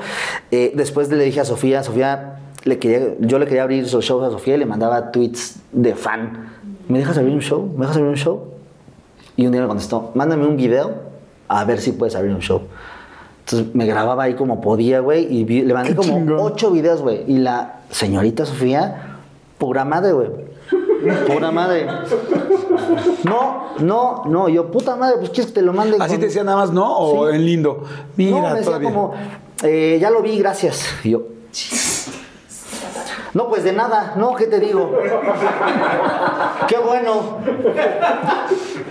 Eh, después le dije a Sofía, Sofía, le quería, yo le quería abrir sus shows a Sofía y le mandaba tweets de fan. ¿Me dejas abrir un show? ¿Me dejas abrir un show? Y un día me contestó, mándame un video a ver si puedes abrir un show. Entonces me grababa ahí como podía, güey, y vi- le mandé
Qué
como
chingón.
ocho videos, güey. Y la señorita Sofía, pura madre, güey. Pura madre. No, no, no. Yo, puta madre, pues quieres que te lo mande.
¿Así
con-
te decía nada más, no? ¿O
Sí.
en lindo? Mira,
no, me decía
todavía.
como, eh, ya lo vi, gracias. Y yo, no, pues de nada, no, ¿qué te digo? Qué bueno.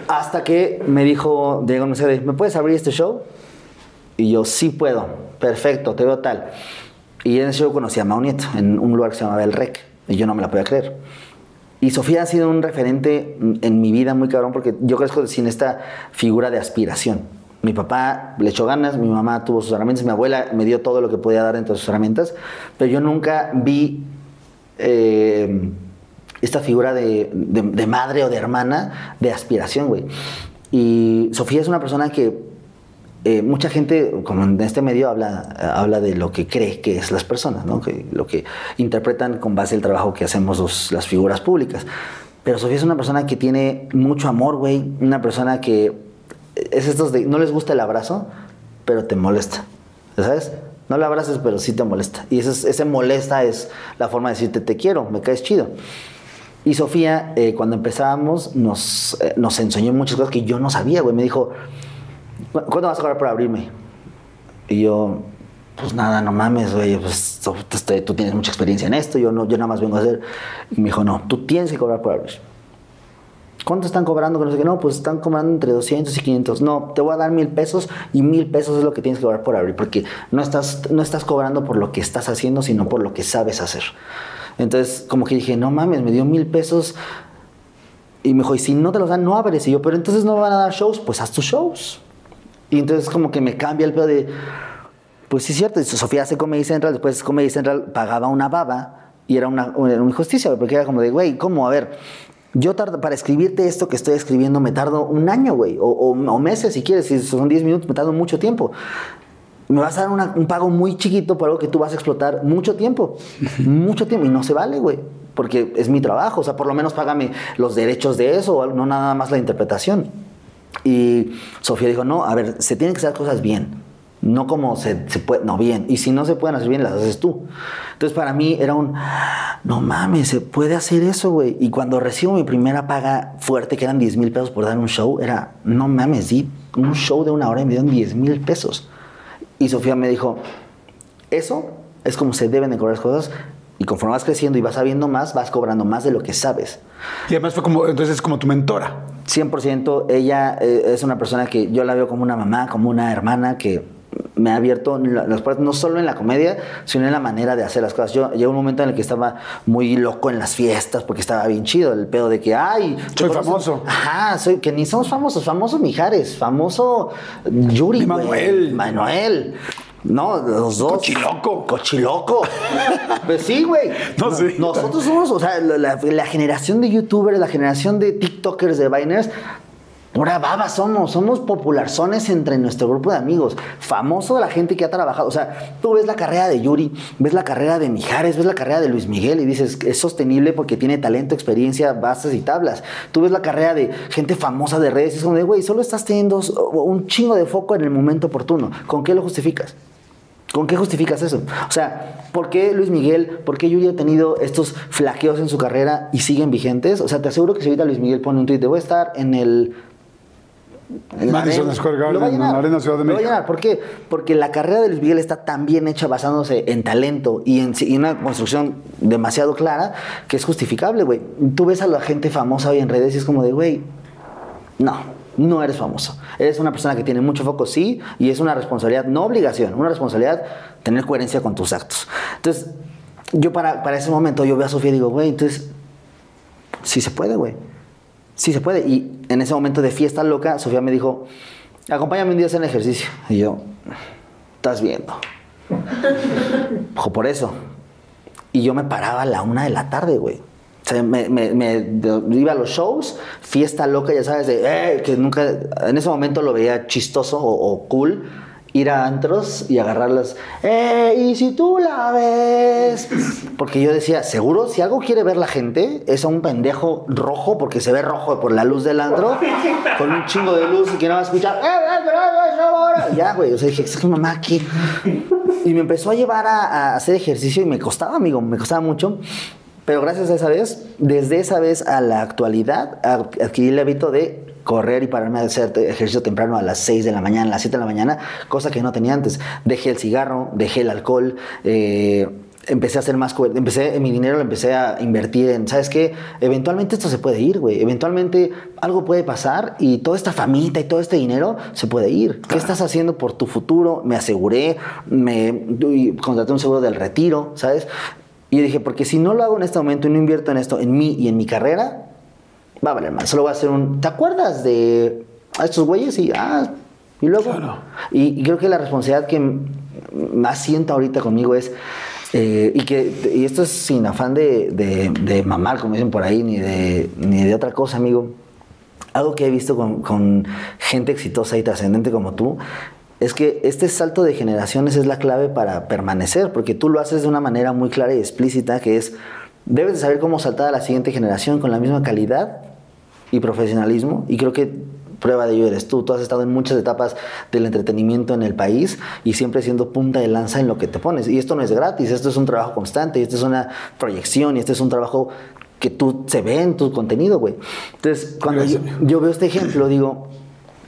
Hasta que me dijo Diego Mercedes, ¿me puedes abrir este show? Y yo, sí puedo, perfecto, te veo tal. Y en ese show conocí a Mau Nieto, en un lugar que se llamaba El Rec, y yo no me la podía creer. Y Sofía ha sido un referente en mi vida muy cabrón porque yo crezco sin esta figura de aspiración. Mi papá le echó ganas, mi mamá tuvo sus herramientas, mi abuela me dio todo lo que podía dar entre sus herramientas, pero yo nunca vi eh, esta figura de, de- de madre o de hermana de aspiración, güey. Y Sofía es una persona que eh, mucha gente, como en este medio, habla, habla de lo que cree que es las personas, ¿no? Que, lo que interpretan con base al trabajo que hacemos los- las figuras públicas. Pero Sofía es una persona que tiene mucho amor, güey. Una persona que es estos de no les gusta el abrazo, pero te molesta. ¿Sabes? No la abraces, pero sí te molesta. Y ese, es- ese molesta es la forma de decirte te quiero, me caes chido. Y Sofía, eh, cuando empezábamos, nos, eh, nos enseñó muchas cosas que yo no sabía, güey. Me dijo, "¿Cu- ¿cuándo vas a cobrar por abrirme? Y yo, pues nada, no mames, güey, pues tú tienes mucha experiencia en esto, yo, no, yo nada más vengo a hacer. Y me dijo, no, tú tienes que cobrar por abrir. ¿Cuánto están cobrando? Que no sé qué. No, pues están cobrando entre 200 y 500. No, te voy a dar mil pesos y mil pesos es lo que tienes que cobrar por abrir, porque no estás, no estás cobrando por lo que estás haciendo, sino por lo que sabes hacer. Entonces, como que dije, no mames, me dio mil pesos. Y me dijo, y si no te los dan, no abres. Y yo, pero entonces no van a dar shows, pues haz tus shows. Y entonces, como que me cambia el pedo de, pues sí es cierto, y Sofía hace Comedy Central, después Comedy Central pagaba una baba y era una, una injusticia, porque era como de, güey, ¿cómo? A ver, Yo tardo, para escribirte esto que estoy escribiendo me tardo un año, güey, o, o- o meses si quieres, si son 10 minutos me tardo mucho tiempo. Me vas a dar una- un pago muy chiquito por algo que tú vas a explotar mucho tiempo, mucho tiempo, y no se vale, güey, porque es mi trabajo, o sea, por lo menos págame los derechos de eso, o no nada más la interpretación. Y Sofía dijo, no, a ver, se tienen que hacer cosas bien. No como se, se puede, no bien. Y si no se pueden hacer bien, las haces tú. Entonces para mí era un, no mames, se puede hacer eso, güey. Y cuando recibo mi primera paga fuerte, que eran 10 mil pesos por dar un show, era, no mames, di un show de una hora y me dieron 10 mil pesos. Y Sofía me dijo, eso es como se deben de cobrar las cosas. Y conforme vas creciendo y vas sabiendo más, vas cobrando más de lo que sabes.
Y además fue como, entonces es como tu mentora.
100% ella eh, es una persona que yo la veo como una mamá, como una hermana que me ha abierto la- las puertas no solo en la comedia, sino en la manera de hacer las cosas. Yo llegó un momento en el que estaba muy loco en las fiestas porque estaba bien chido el pedo de que, ay,
Soy famoso.
Ajá, soy que ni somos famosos, famoso Mijares, famoso Yuri.
Manuel.
Manuel. No, los dos.
Cochiloco.
Cochiloco. pues sí, güey.
No, sí.
Nosotros somos, o sea, la, la- la generación de youtubers, la generación de TikTokers, de Biners, pura baba somos, somos popularzones entre nuestro grupo de amigos, famoso de la gente que ha trabajado. O sea, tú ves la carrera de Yuri, ves la carrera de Mijares, ves la carrera de Luis Miguel y dices, es sostenible porque tiene talento, experiencia, bases y tablas. Tú ves la carrera de gente famosa de redes y es como de, güey, solo estás teniendo un chingo de foco en el momento oportuno. ¿Con qué lo justificas? ¿Con qué justificas eso? O sea, ¿por qué Luis Miguel, por qué Yuri ha tenido estos flaqueos en su carrera y siguen vigentes? O sea, te aseguro que si ahorita Luis Miguel pone un tweet de voy a estar en el... en
Madison
arena",
Square Garden, en la Arena Ciudad de
lo va a
México.
llenar. ¿Por qué? Porque la carrera de Luis Miguel está tan bien hecha basándose en talento y en y una construcción demasiado clara que es justificable, güey. Tú ves a la gente famosa hoy en redes y es como de, güey, no, no eres famoso. Eres una persona que tiene mucho foco, sí, y es una responsabilidad, no obligación, una responsabilidad tener coherencia con tus actos. Entonces, yo para, para ese momento, yo veo a Sofía y digo, güey, entonces, sí se puede, güey. Sí se puede. Y en ese momento de fiesta loca, Sofía me dijo, acompáñame un día a hacer ejercicio. Y yo, estás viendo. Ojo, por eso. Y yo me paraba a la una de la tarde, güey. O sea, me, me- iba a los shows, fiesta loca, ya sabes, de "Eh", que nunca, en ese momento lo veía chistoso o cool, ir a antros y agarrarlas, ¡eh! Y si tú la ves. Porque yo decía, seguro, si algo quiere ver la gente, es a un pendejo rojo, porque se ve rojo por la luz del antro, con un chingo de luz y que no va a escuchar, "Eh, eh, eh, eh, eh". Ya, güey, o sea, dije, es que mamá aquí. Y me empezó a llevar a, a hacer ejercicio y me costaba, amigo, me costaba mucho. Pero gracias a esa vez, desde esa vez a la actualidad, adquirí el hábito de correr y pararme a hacer ejercicio temprano a las 6 de la mañana, a las 7 de la mañana, cosa que no tenía antes. Dejé el cigarro, dejé el alcohol, eh, empecé a hacer más, empecé, mi dinero lo empecé a invertir en, ¿sabes qué? Eventualmente esto se puede ir, güey. Eventualmente algo puede pasar y toda esta famita y todo este dinero se puede ir. ¿Qué estás haciendo por tu futuro? Me aseguré, me contraté un seguro del retiro, ¿sabes? Y yo dije, porque si no lo hago en este momento y no invierto en esto, en mí y en mi carrera, va a valer mal. Solo voy a hacer un. ¿Te acuerdas de a estos güeyes? Y, ah, y luego.
Claro.
Y, y creo que la responsabilidad que más siento ahorita conmigo es. eh, y que y esto es sin afán de, de, de mamar, como dicen por ahí, ni de, ni de otra cosa, amigo. Algo que he visto con, con gente exitosa y trascendente como tú es que este salto de generaciones es la clave para permanecer, porque tú lo haces de una manera muy clara y explícita, que es, debes de saber cómo saltar a la siguiente generación con la misma calidad y profesionalismo, y creo que prueba de ello eres tú. Tú has estado en muchas etapas del entretenimiento en el país y siempre siendo punta de lanza en lo que te pones. Y esto no es gratis, esto es un trabajo constante, y esto es una proyección, y este es un trabajo que tú se ve en tu contenido, güey. Entonces, cuando yo, yo veo este ejemplo, digo,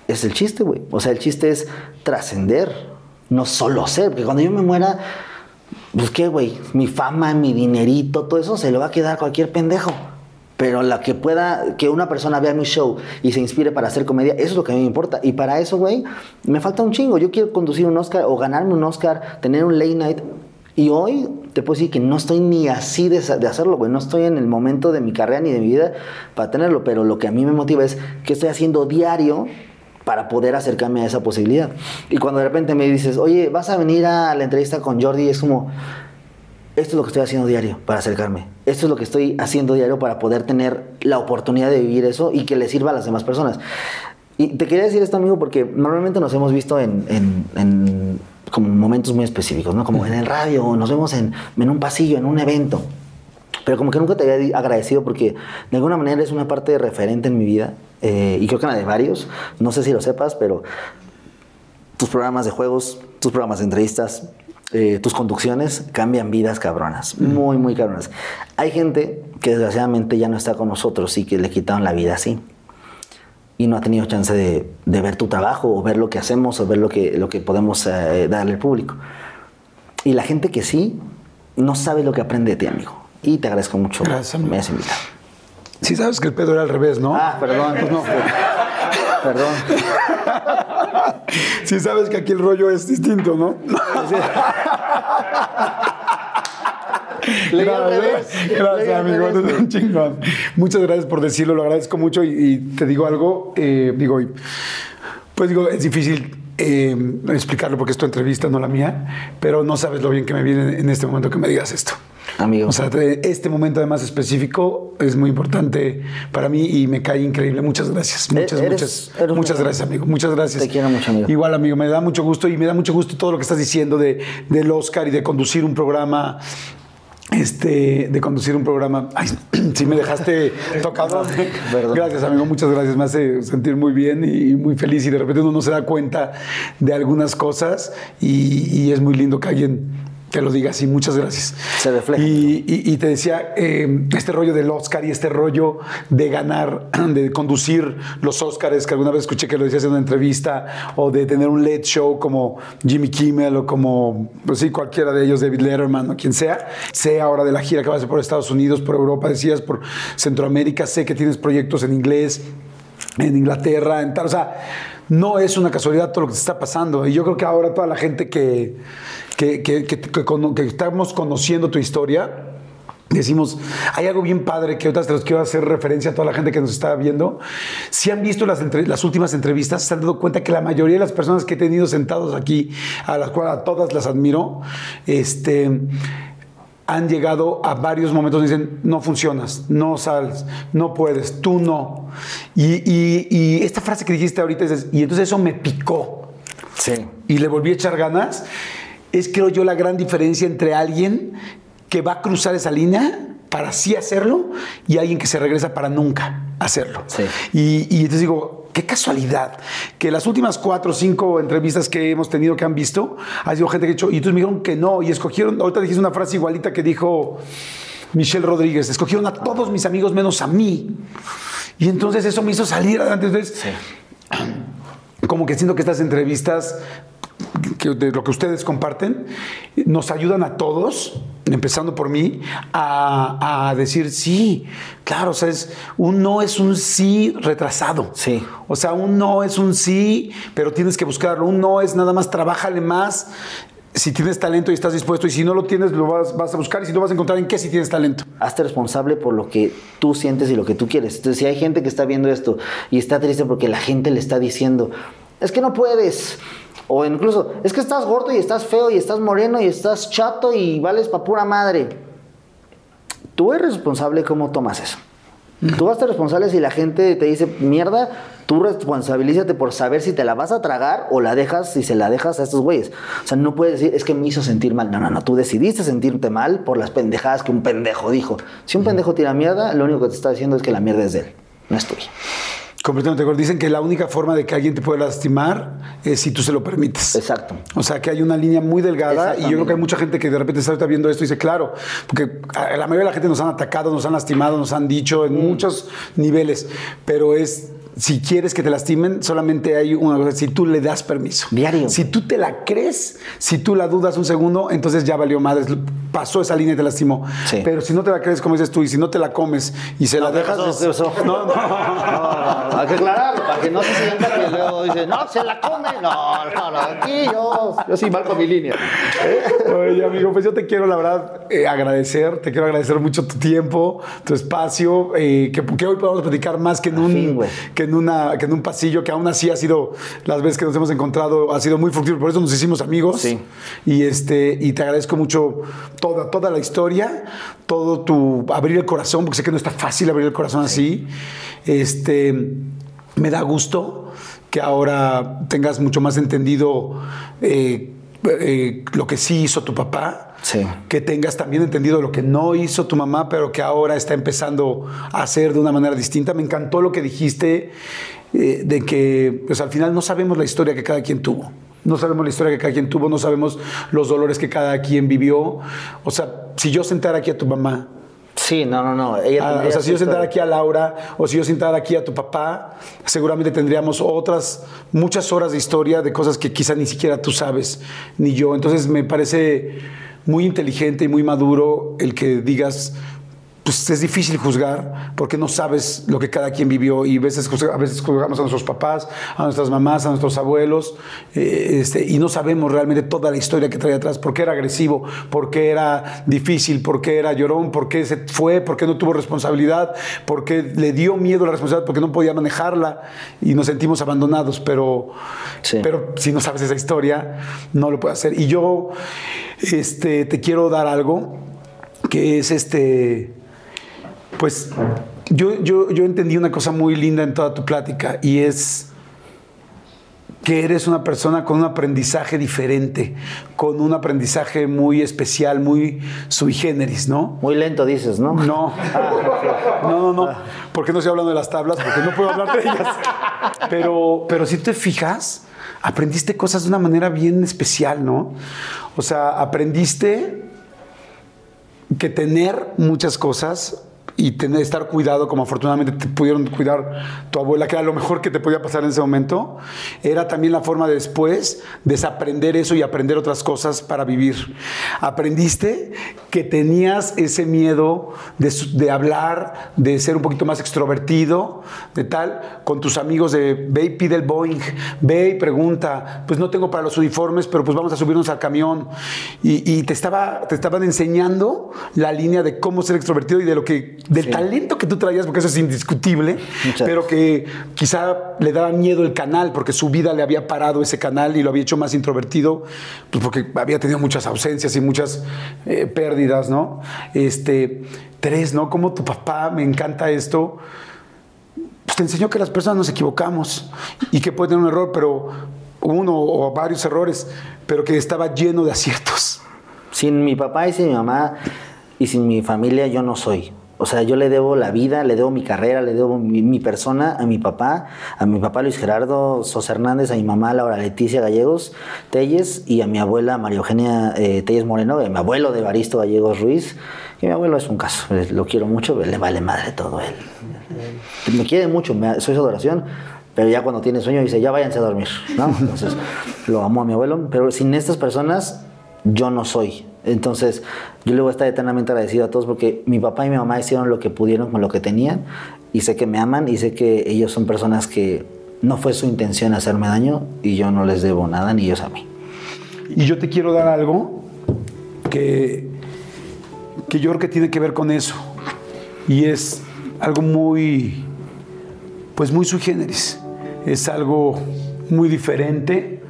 es el chiste, güey. O sea, el chiste es trascender, no solo ser. Porque cuando yo me muera, pues qué, güey, mi fama, mi dinerito, todo eso se lo va a quedar cualquier pendejo. Pero la que pueda, que una persona vea mi show y se inspire para hacer comedia, eso es lo que a mí me importa. Y para eso, güey, me falta un chingo. Yo quiero conducir un Oscar o ganarme un Oscar, tener un late night. Y hoy te puedo decir que no estoy ni así de, de hacerlo, güey. No estoy en el momento de mi carrera ni de mi vida para tenerlo. Pero lo que a mí me motiva es que estoy haciendo diario para poder acercarme a esa posibilidad. Y cuando de repente me dices, oye, vas a venir a la entrevista con Jordi, es como, esto es lo que estoy haciendo diario para acercarme. Esto es lo que estoy haciendo diario para poder tener la oportunidad de vivir eso y que le sirva a las demás personas. Y te quería decir esto, amigo, porque normalmente nos hemos visto en, en, en como momentos muy específicos, ¿no? Como en el radio, o nos vemos en, en un pasillo, en un evento. Pero como que nunca te había agradecido porque de alguna manera es una parte referente en mi vida eh, y creo que en la de varios. No sé si lo sepas, pero tus programas de juegos, tus programas de entrevistas, eh, tus conducciones cambian vidas cabronas, muy, muy cabronas. Hay gente que desgraciadamente ya no está con nosotros y que le quitaron la vida así. Y no ha tenido chance de, de ver tu trabajo o ver lo que hacemos o ver lo que, lo que podemos eh, darle al público. Y la gente que sí, no sabe lo que aprende de ti, amigo. Y te agradezco mucho
Gracias,
que me hayas invitado.
Sí sabes que el pedo era al revés, ¿no?
Ah, perdón.
Pues no.
Perdón.
Sí sabes que aquí el rollo es distinto, ¿no? Gracias, gracias, amigo.
revés.
eres un chingón. Muchas gracias por decirlo, lo agradezco mucho y, y te digo algo, eh, digo, pues digo, es difícil eh, explicarlo porque es tu entrevista, no la mía, pero no sabes lo bien que me viene en este momento que me digas esto.
Amigo.
O sea, te- este momento además específico es muy importante para mí y me cae increíble. Muchas gracias. Muchas,
eres-
muchas,
eres
muchas gracias, amigo. Muchas gracias.
Te quiero mucho, amigo.
Igual, amigo, me da mucho gusto y me da mucho gusto todo lo que estás diciendo de, del Oscar y de conducir un programa. Este, de conducir un programa. Ay, sí me dejaste tocado. Gracias, amigo. Muchas gracias. Me hace sentir muy bien y muy feliz. Y de repente uno no se da cuenta de algunas cosas y, y es muy lindo que alguien te lo diga así. Muchas gracias.
Se refleja.
Y, y- y te decía, eh, este rollo del Oscar y este rollo de ganar, de conducir los Oscars, que alguna vez escuché que lo decías en una entrevista, o de tener un late show como Jimmy Kimmel o como, pues sí, cualquiera de ellos, David Letterman o quien sea. Sé ahora de la gira que vas a hacer por Estados Unidos, por Europa, decías, por Centroamérica. Sé que tienes proyectos en inglés, en Inglaterra, en tal. O sea, no es una casualidad todo lo que te está pasando. Y yo creo que ahora toda la gente que, que, que- que- que estamos conociendo tu historia, decimos, hay algo bien padre que ahorita te los quiero hacer referencia a toda la gente que nos está viendo. Si han visto las, entre- las últimas entrevistas, se han dado cuenta que la mayoría de las personas que he tenido sentados aquí, a las cuales a todas las admiro, este han llegado a varios momentos donde dicen, no funcionas, no sales, no puedes, tú no. Y, y- y esta frase que dijiste ahorita, es, y entonces eso me picó
Sí.
y le volví a echar ganas, es creo yo la gran diferencia entre alguien que va a cruzar esa línea para sí hacerlo y alguien que se regresa para nunca hacerlo.
Sí.
Y, y entonces digo, qué casualidad que las últimas cuatro o cinco entrevistas que hemos tenido que han visto, ha sido gente que ha dicho, y entonces me dijeron que no, y escogieron, ahorita dijiste una frase igualita que dijo Michelle Rodríguez, escogieron a todos mis amigos menos a mí. Y entonces eso me hizo salir adelante. Entonces, como que siento que estas entrevistas, que de lo que ustedes comparten, nos ayudan a todos, empezando por mí, a, a decir sí, claro, o sea, es, un no es un sí retrasado.
Sí.
O sea, un no es un sí, pero tienes que buscarlo. Un no es nada más, trabájale más. Si tienes talento y estás dispuesto, y si no lo tienes, lo vas, vas a buscar, y si no vas a encontrar en qué si tienes talento.
Hazte responsable por lo que tú sientes y lo que tú quieres. Entonces, si hay gente que está viendo esto y está triste porque la gente le está diciendo, es que no puedes. O incluso, es que estás gordo y estás feo y estás moreno y estás chato y vales pa' pura madre. Tú eres responsable cómo tomas eso. Tú vas a ser responsable si la gente te dice mierda, tú responsabilízate por saber si te la vas a tragar o la dejas, si se la dejas a estos güeyes. O sea, no puedes decir, es que me hizo sentir mal. No, no, no, tú decidiste sentirte mal por las pendejadas que un pendejo dijo. Si un pendejo tira mierda, lo único que te está diciendo es que la mierda es de él, no es tuya.
Completamente de acuerdo. Dicen que la única forma de que alguien te pueda lastimar es si tú se lo permites.
Exacto.
O sea, que hay una línea muy delgada y yo creo que hay mucha gente que de repente está viendo esto y dice, claro, porque a la mayoría de la gente nos han atacado, nos han lastimado, nos han dicho en muchos niveles, pero es, si quieres que te lastimen, solamente hay una cosa, si tú le das permiso.
Diario.
Si tú te la crees, si tú la dudas un segundo, entonces ya valió madre, pasó esa línea y te lastimó.
Sí.
Pero si no te la crees, como dices tú, y si no te la comes y se la
¿qué
dejas... No, no.
No, no, Hay que aclararlo, para que no se sienta que luego dice, no, se la come. No, no, no, aquí yo, yo sí marco mi línea.
Oye, amigo, pues yo te quiero, la verdad, eh, agradecer. Te quiero agradecer mucho tu tiempo, tu espacio, eh, que, que hoy podamos platicar más que en, un,
fin, güey.
que, en una, que en un pasillo, que aún así ha sido, las veces que nos hemos encontrado, ha sido muy fructífero. Por eso nos hicimos amigos.
Sí.
Y, este, y te agradezco mucho toda, toda la historia, todo tu abrir el corazón, porque sé que no está fácil abrir el corazón así. Este, me da gusto que ahora tengas mucho más entendido eh, eh, lo que sí hizo tu papá.
Sí.
Que tengas también entendido lo que no hizo tu mamá, pero que ahora está empezando a hacer de una manera distinta. Me encantó lo que dijiste eh, de que pues al final no sabemos la historia que cada quien tuvo. No sabemos la historia que cada quien tuvo, no sabemos los dolores que cada quien vivió. O sea, si yo sentara aquí a tu mamá,
Sí, no, no, no. Ella
Ah, o sea, si yo sentara aquí a Laura o si yo sentara aquí a tu papá, seguramente tendríamos otras muchas horas de historia de cosas que quizá ni siquiera tú sabes, ni yo. Entonces me parece muy inteligente y muy maduro el que digas, pues es difícil juzgar porque no sabes lo que cada quien vivió y a veces, a veces juzgamos a nuestros papás, a nuestras mamás, a nuestros abuelos eh, este, y no sabemos realmente toda la historia que trae atrás, por qué era agresivo, por qué era difícil, por qué era llorón, por qué se fue, por qué no tuvo responsabilidad, por qué le dio miedo la responsabilidad, porque no podía manejarla y nos sentimos abandonados, pero,
Sí.
pero si no sabes esa historia, no lo puedes hacer. Y yo este, te quiero dar algo que es este, pues yo, yo, yo entendí una cosa muy linda en toda tu plática y es que eres una persona con un aprendizaje diferente, con un aprendizaje muy especial, muy sui generis, ¿no?
Muy lento dices, ¿no?
No, no, no, no, porque no estoy hablando de las tablas, porque no puedo hablar de ellas. Pero, pero si te fijas, aprendiste cosas de una manera bien especial, ¿no? O sea, aprendiste que tener muchas cosas y tener, estar cuidado, como afortunadamente te pudieron cuidar tu abuela, que era lo mejor que te podía pasar en ese momento, era también la forma de después desaprender eso y aprender otras cosas para vivir. Aprendiste que tenías ese miedo de, de hablar, de ser un poquito más extrovertido, de tal, con tus amigos de ve y pide el Boeing, ve y pregunta, pues no tengo para los uniformes, pero pues vamos a subirnos al camión. Y, y te, estaba, te estaban enseñando la línea de cómo ser extrovertido y de lo que, del
Sí.
talento que tú traías, porque eso es indiscutible,
Muchas
pero que quizá le daba miedo el canal, porque su vida le había parado ese canal y lo había hecho más introvertido, pues porque había tenido muchas ausencias y muchas eh, pérdidas, ¿no? Este, tres, ¿no? Como tu papá, me encanta esto, pues te enseñó que las personas nos equivocamos y que puede tener un error, pero uno o varios errores, pero que estaba lleno de aciertos.
Sin mi papá y sin mi mamá y sin mi familia yo no soy. O sea, yo le debo la vida, le debo mi carrera, le debo mi, persona a mi papá, a mi papá Luis Gerardo Sosa Hernández, a mi mamá Laura Leticia Gallegos Telles y a mi abuela María Eugenia eh, Telles Moreno, y a mi abuelo de Baristo Gallegos Ruiz. Que mi abuelo es un caso, lo quiero mucho, le vale madre todo él. Me quiere mucho, soy su adoración, pero ya cuando tiene sueño dice, ya váyanse a dormir, ¿no? Entonces, lo amo a mi abuelo, pero sin estas personas yo no soy. Entonces, yo le voy a estar eternamente agradecido a todos porque mi papá y mi mamá hicieron lo que pudieron con lo que tenían y sé que me aman y sé que ellos son personas que no fue su intención hacerme daño y yo no les debo nada ni ellos a mí.
Y yo te quiero dar algo que, que yo creo que tiene que ver con eso. Y es algo muy, pues muy sui generis. Es algo muy diferente,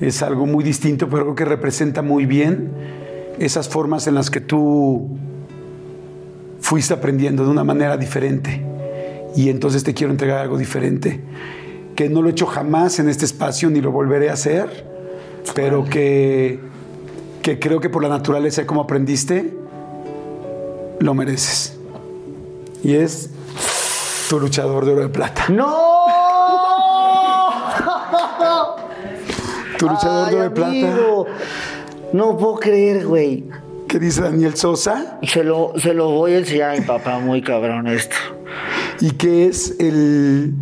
es algo muy distinto, pero creo que representa muy bien esas formas en las que tú fuiste aprendiendo de una manera diferente. Y entonces te quiero entregar algo diferente, que no lo he hecho jamás en este espacio ni lo volveré a hacer, pero que, que creo que por la naturaleza de cómo aprendiste, lo mereces. Y es tu luchador de oro de plata.
¡No!
Tu luchador de oro de
Ay,
plata.
No puedo creer, güey.
¿Qué dice Daniel Sosa?
Se lo, se lo voy a enseñar a mi papá, muy cabrón esto.
y que es el,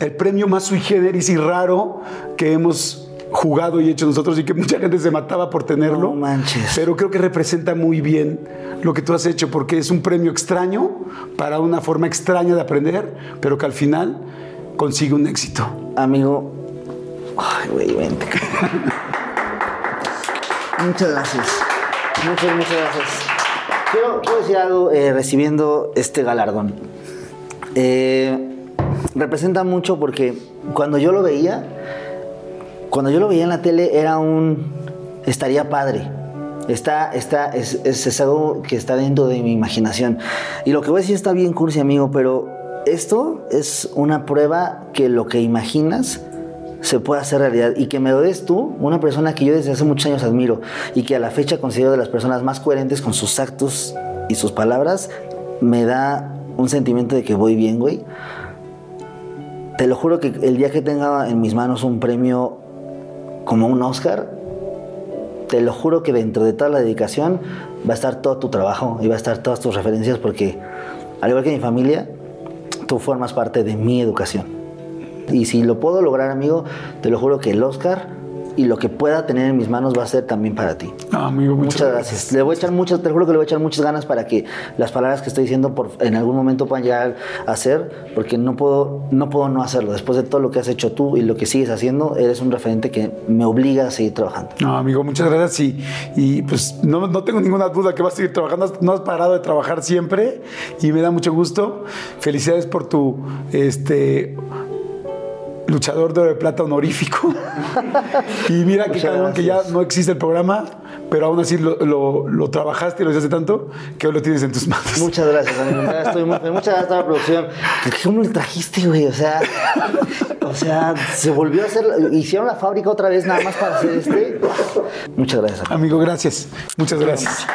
el premio más sui generis y raro que hemos jugado y hecho nosotros y que mucha gente se mataba por tenerlo.
No manches.
Pero creo que representa muy bien lo que tú has hecho porque es un premio extraño para una forma extraña de aprender, pero que al final consigue un éxito?
Amigo, ay, güey, vente. Muchas gracias. Muchas, muchas gracias. Quiero, quiero decir algo eh, recibiendo este galardón. Eh, representa mucho porque cuando yo lo veía, cuando yo lo veía en la tele era un estaría padre. Está, está, es, es, algo que está dentro de mi imaginación. Y lo que voy a decir está bien cursi, amigo, pero esto es una prueba que lo que imaginas se puede hacer realidad y que me lo des tú, una persona que yo desde hace muchos años admiro y que a la fecha considero de las personas más coherentes con sus actos y sus palabras, me da un sentimiento de que voy bien, güey. Te lo juro que el día que tenga en mis manos un premio como un Oscar, te lo juro que dentro de toda la dedicación va a estar todo tu trabajo y va a estar todas tus referencias porque, al igual que mi familia, tú formas parte de mi educación. Y si lo puedo lograr, amigo, te lo juro que el Oscar y lo que pueda tener en mis manos va a ser también para ti.
No, amigo, muchas,
muchas gracias. Le voy a echar muchas, te juro que le voy a echar muchas ganas para que las palabras que estoy diciendo por, en algún momento puedan llegar a ser, porque no puedo, no puedo no hacerlo. Después de todo lo que has hecho tú y lo que sigues haciendo, eres un referente que me obliga a seguir trabajando.
No, amigo, muchas gracias. Y, y pues no, no, tengo ninguna duda que vas a seguir trabajando. No has parado de trabajar siempre y me da mucho gusto. Felicidades por tu este luchador de oro de plata honorífico. y mira qué cabrón que ya no existe el programa, pero aún así lo, lo, lo, trabajaste y lo hiciste tanto que hoy lo tienes en tus manos.
Muchas gracias, amigo. Estoy muy, muchas gracias a la producción. ¿Cómo lo trajiste, güey? O sea, o sea, se volvió a hacer, hicieron la fábrica otra vez nada más para hacer este. Muchas gracias.
Amigo, amigo gracias. Muchas gracias.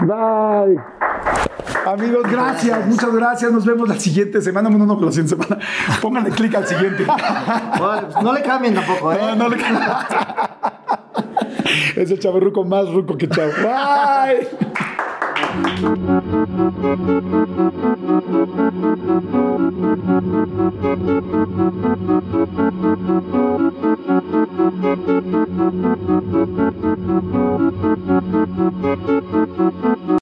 Bye. Amigos, gracias, gracias, muchas gracias. Nos vemos la siguiente semana. Bueno, no, la siguiente semana. Pónganle clic al siguiente.
Bueno, pues no le cambien tampoco, ¿eh?
No, no le cambien. Es el chavorruco más ruco que chavo. Bye.